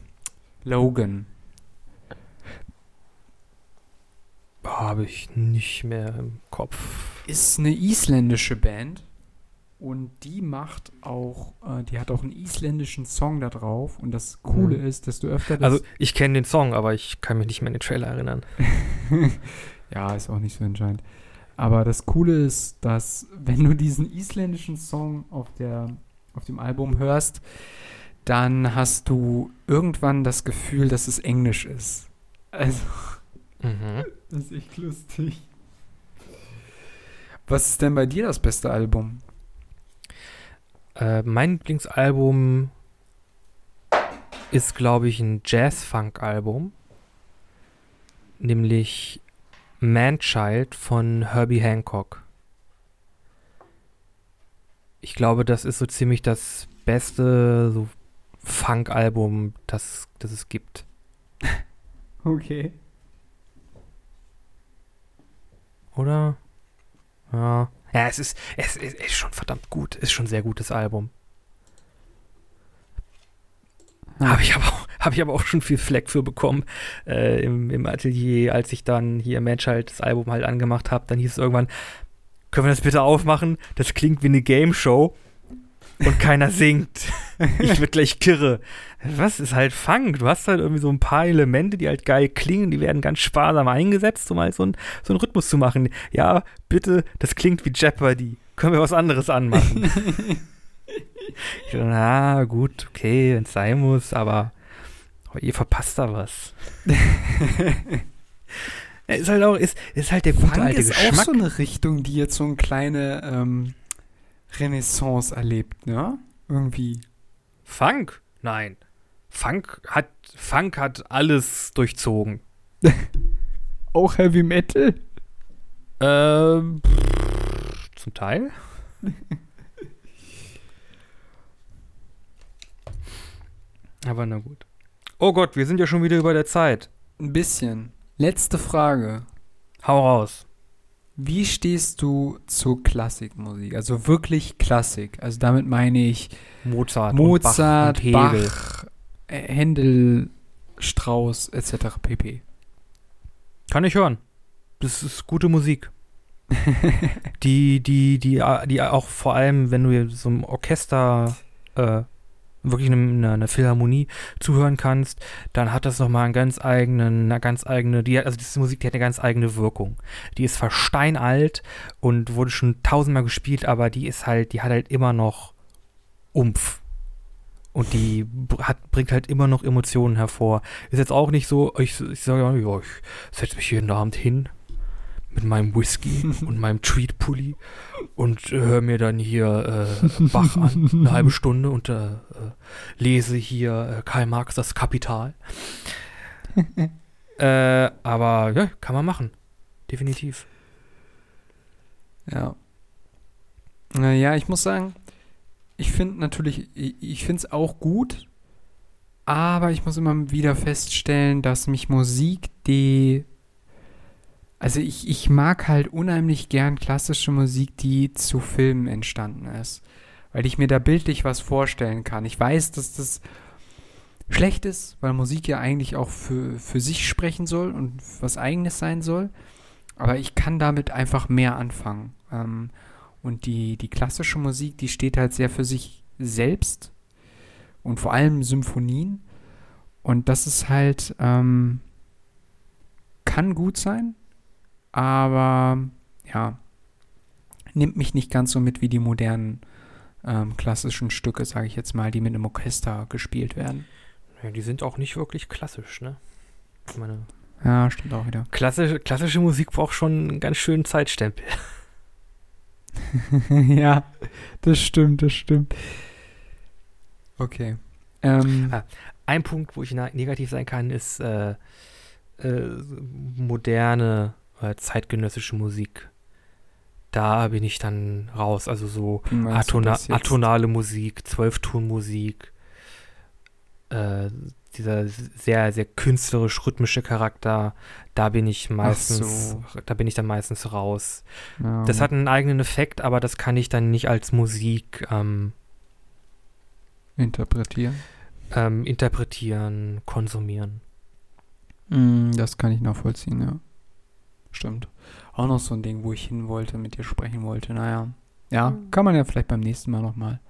Logan. Habe ich nicht mehr im Kopf. Ist eine isländische Band und die macht auch, äh, die hat auch einen isländischen Song da drauf und das Coole Mhm. ist, desto öfter das... Also ich kenne den Song, aber ich kann mich nicht mehr an den Trailer erinnern. ja, ist auch nicht so entscheidend. Aber das Coole ist, dass wenn du diesen isländischen Song auf, der, auf dem Album hörst, dann hast du irgendwann das Gefühl, dass es Englisch ist. Also, Mhm. das ist echt lustig. Was ist denn bei dir das beste Album? Äh, mein Lieblingsalbum ist, glaube ich, ein Jazz-Funk-Album. Nämlich Manchild von Herbie Hancock. Ich glaube, das ist so ziemlich das beste so Funk-Album, das, das es gibt. Okay. Oder? Ja. Ja, es ist, es ist, ist schon verdammt gut. Ist schon ein sehr gutes Album. Ah. Habe ich, aber auch- hab ich aber auch schon viel Fleck für bekommen äh, im, im Atelier, als ich dann hier Mensch halt das Album halt angemacht habe. Dann hieß es irgendwann, können wir das bitte aufmachen? Das klingt wie eine Game Show und keiner singt. Ich wird gleich kirre. Was ist halt Funk? Du hast halt irgendwie so ein paar Elemente, die halt geil klingen, die werden ganz sparsam eingesetzt, um halt so, ein, so einen Rhythmus zu machen. Ja, bitte, das klingt wie Jeopardy. Können wir was anderes anmachen? ich so, na gut, okay, wenn es sein muss, aber oh, ihr verpasst da was. Ist halt auch, ist, ist halt der gute Funk alte ist auch Geschmack. so eine Richtung, die jetzt so eine kleine ähm, Renaissance erlebt, ne? Irgendwie. Funk? Nein. Funk hat, Funk hat alles durchzogen. Auch Heavy Metal? Ähm, pff, zum Teil. Aber na gut. Oh Gott, wir sind ja schon wieder über der Zeit. Ein bisschen. Letzte Frage. Hau raus. Wie stehst du zur Klassikmusik? Also wirklich Klassik. Also damit meine ich Mozart, Mozart, und Bach, Bach, und Hegel. äh, Händel, Strauss etc. pp. Kann ich hören. Das ist gute Musik. die, die, die, die auch vor allem, wenn du so einem Orchester äh, wirklich eine, eine Philharmonie zuhören kannst, dann hat das nochmal einen ganz eigenen, eine ganz eigene, die also diese Musik, die hat eine ganz eigene Wirkung. Die ist versteinalt und wurde schon tausendmal gespielt, aber die ist halt, die hat halt immer noch Umf. Und die hat, bringt halt immer noch Emotionen hervor. Ist jetzt auch nicht so, ich, ich sage ja, ich setze mich jeden Abend hin mit meinem Whisky und meinem Tweed-Pulli und äh, höre mir dann hier äh, Bach an, eine halbe Stunde und äh, äh, lese hier äh, Karl Marx das Kapital. aber ja, kann man machen. Definitiv. Ja. Naja, ich muss sagen, ich finde natürlich, ich, ich finde es auch gut, aber ich muss immer wieder feststellen, dass mich Musik, die. Also ich, ich mag halt unheimlich gern klassische Musik, die zu Filmen entstanden ist. Weil ich mir da bildlich was vorstellen kann. Ich weiß, dass das schlecht ist, weil Musik ja eigentlich auch für, für sich sprechen soll und was eigenes sein soll. Aber ich kann damit einfach mehr anfangen. Ähm, und die, die klassische Musik, die steht halt sehr für sich selbst und vor allem Symphonien. Und das ist halt, ähm, kann gut sein, aber ja, nimmt mich nicht ganz so mit wie die modernen ähm, klassischen Stücke, sage ich jetzt mal, die mit einem Orchester gespielt werden. Ja, die sind auch nicht wirklich klassisch, ne? Ich meine, Ja, stimmt auch wieder. klassische, klassische Musik braucht schon einen ganz schönen Zeitstempel. ja, das stimmt, das stimmt. Okay. Ähm, Ah. Ein Punkt, wo ich negativ sein kann, ist äh, äh, moderne, äh, zeitgenössische Musik. Da bin ich dann raus. Also so atona atonale Musik, Zwölftonmusik, äh, dieser sehr, sehr künstlerisch-rhythmische Charakter, da bin ich meistens, so. da bin ich dann meistens raus. Ja. Das hat einen eigenen Effekt, aber das kann ich dann nicht als Musik ähm, interpretieren. ähm, interpretieren, konsumieren. Mm, Das kann ich nachvollziehen, ja. Stimmt. Auch noch so ein Ding, wo ich hin wollte, mit dir sprechen wollte. Naja. Ja, Mhm. kann man ja vielleicht beim nächsten Mal nochmal.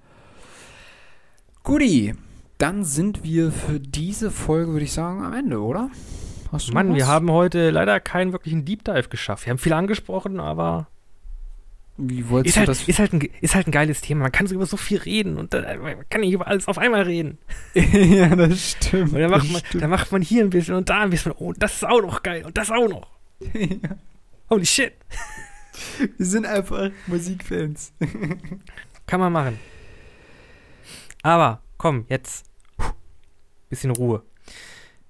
Guti, dann sind wir für diese Folge, würde ich sagen, am Ende, oder? Hast Mann, wir was? haben heute leider keinen wirklichen Deep Dive geschafft. Wir haben viel angesprochen, aber Wie wolltest ist du halt, das? ist, halt ein, ist halt ein geiles Thema. Man kann so über so viel reden und äh, man kann nicht über alles auf einmal reden. ja, das stimmt. Und dann macht, man, stimmt. dann macht man hier ein bisschen und da ein bisschen. Oh, das ist auch noch geil und das auch noch. Holy shit. Wir sind einfach Musikfans. Kann man machen. Aber komm, jetzt bisschen Ruhe.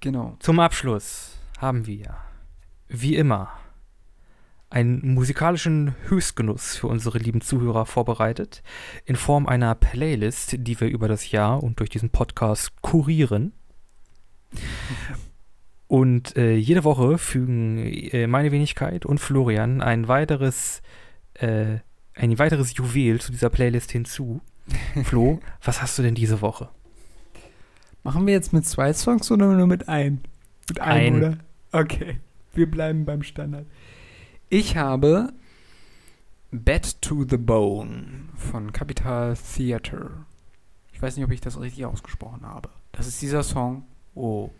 Genau. Zum Abschluss haben wir, wie immer, einen musikalischen Höchstgenuss für unsere lieben Zuhörer vorbereitet, in Form einer Playlist, die wir über das Jahr und durch diesen Podcast kurieren. Und äh, jede Woche fügen äh, meine Wenigkeit und Florian ein weiteres, äh, ein weiteres Juwel zu dieser Playlist hinzu. Flo, was hast du denn diese Woche? Machen wir jetzt mit zwei Songs oder nur mit einem? Mit einem, Ein. oder? Okay. Wir bleiben beim Standard. Ich habe Bad to the Bone von Capital Theater. Ich weiß nicht, ob ich das richtig ausgesprochen habe. Das ist dieser Song, wo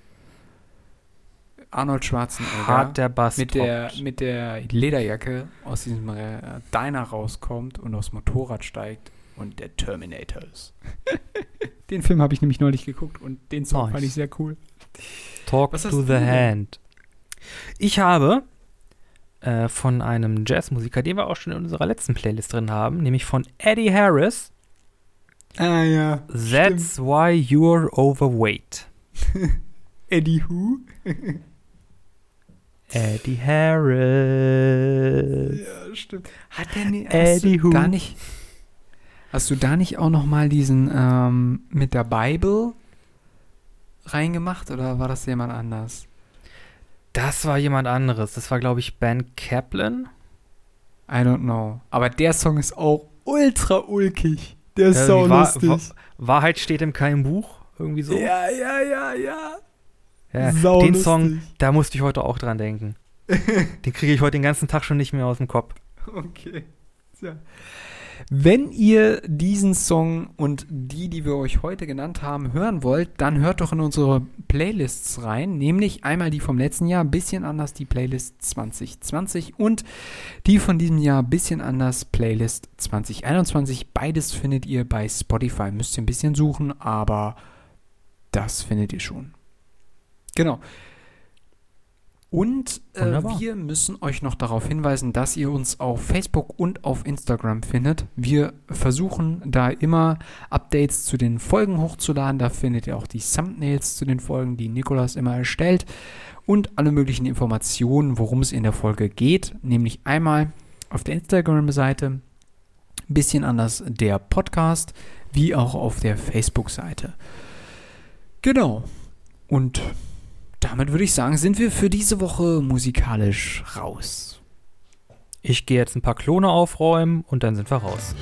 Arnold Schwarzenegger Hart der Bass mit der, mit der Lederjacke aus diesem äh, Diner rauskommt und aufs Motorrad steigt und der Terminator ist. den Film habe ich nämlich neulich geguckt und den Song Nice. fand ich sehr cool. Talk Was to the denn? Hand. Ich habe äh, von einem Jazzmusiker, den wir auch schon in unserer letzten Playlist drin haben, nämlich von Eddie Harris, Ah ja. That's Why You're Overweight. Eddie Who? Eddie Harris. Ja, stimmt. Hat der nie, Eddie hast Who. du da nicht Hast du da nicht auch noch mal diesen ähm, mit der Bible reingemacht oder war das jemand anders? Das war jemand anderes. Das war, glaube ich, Ben Kaplan. I don't know. Aber der Song ist auch ultra ulkig. Der ist so lustig. Wa- Wahrheit steht in keinem Buch. Irgendwie so. Ja, ja, ja, ja. Ja, Sau den lustig. Song, da musste ich heute auch dran denken. Den kriege ich heute den ganzen Tag schon nicht mehr aus dem Kopf. Okay. So. Wenn ihr diesen Song und die, die wir euch heute genannt haben, hören wollt, dann hört doch in unsere Playlists rein, nämlich einmal die vom letzten Jahr, bisschen anders die Playlist 2020 und die von diesem Jahr, bisschen anders Playlist 2021. Beides findet ihr bei Spotify. Müsst ihr ein bisschen suchen, aber das findet ihr schon. Genau. Und äh, wir müssen euch noch darauf hinweisen, dass ihr uns auf Facebook und auf Instagram findet. Wir versuchen da immer Updates zu den Folgen hochzuladen. Da findet ihr auch die Thumbnails zu den Folgen, die Nikolas immer erstellt. Und alle möglichen Informationen, worum es in der Folge geht. Nämlich einmal auf der Instagram-Seite, ein bisschen anders der Podcast, wie auch auf der Facebook-Seite. Genau. Und damit würde ich sagen, sind wir für diese Woche musikalisch raus. Ich gehe jetzt ein paar Klone aufräumen und dann sind wir raus.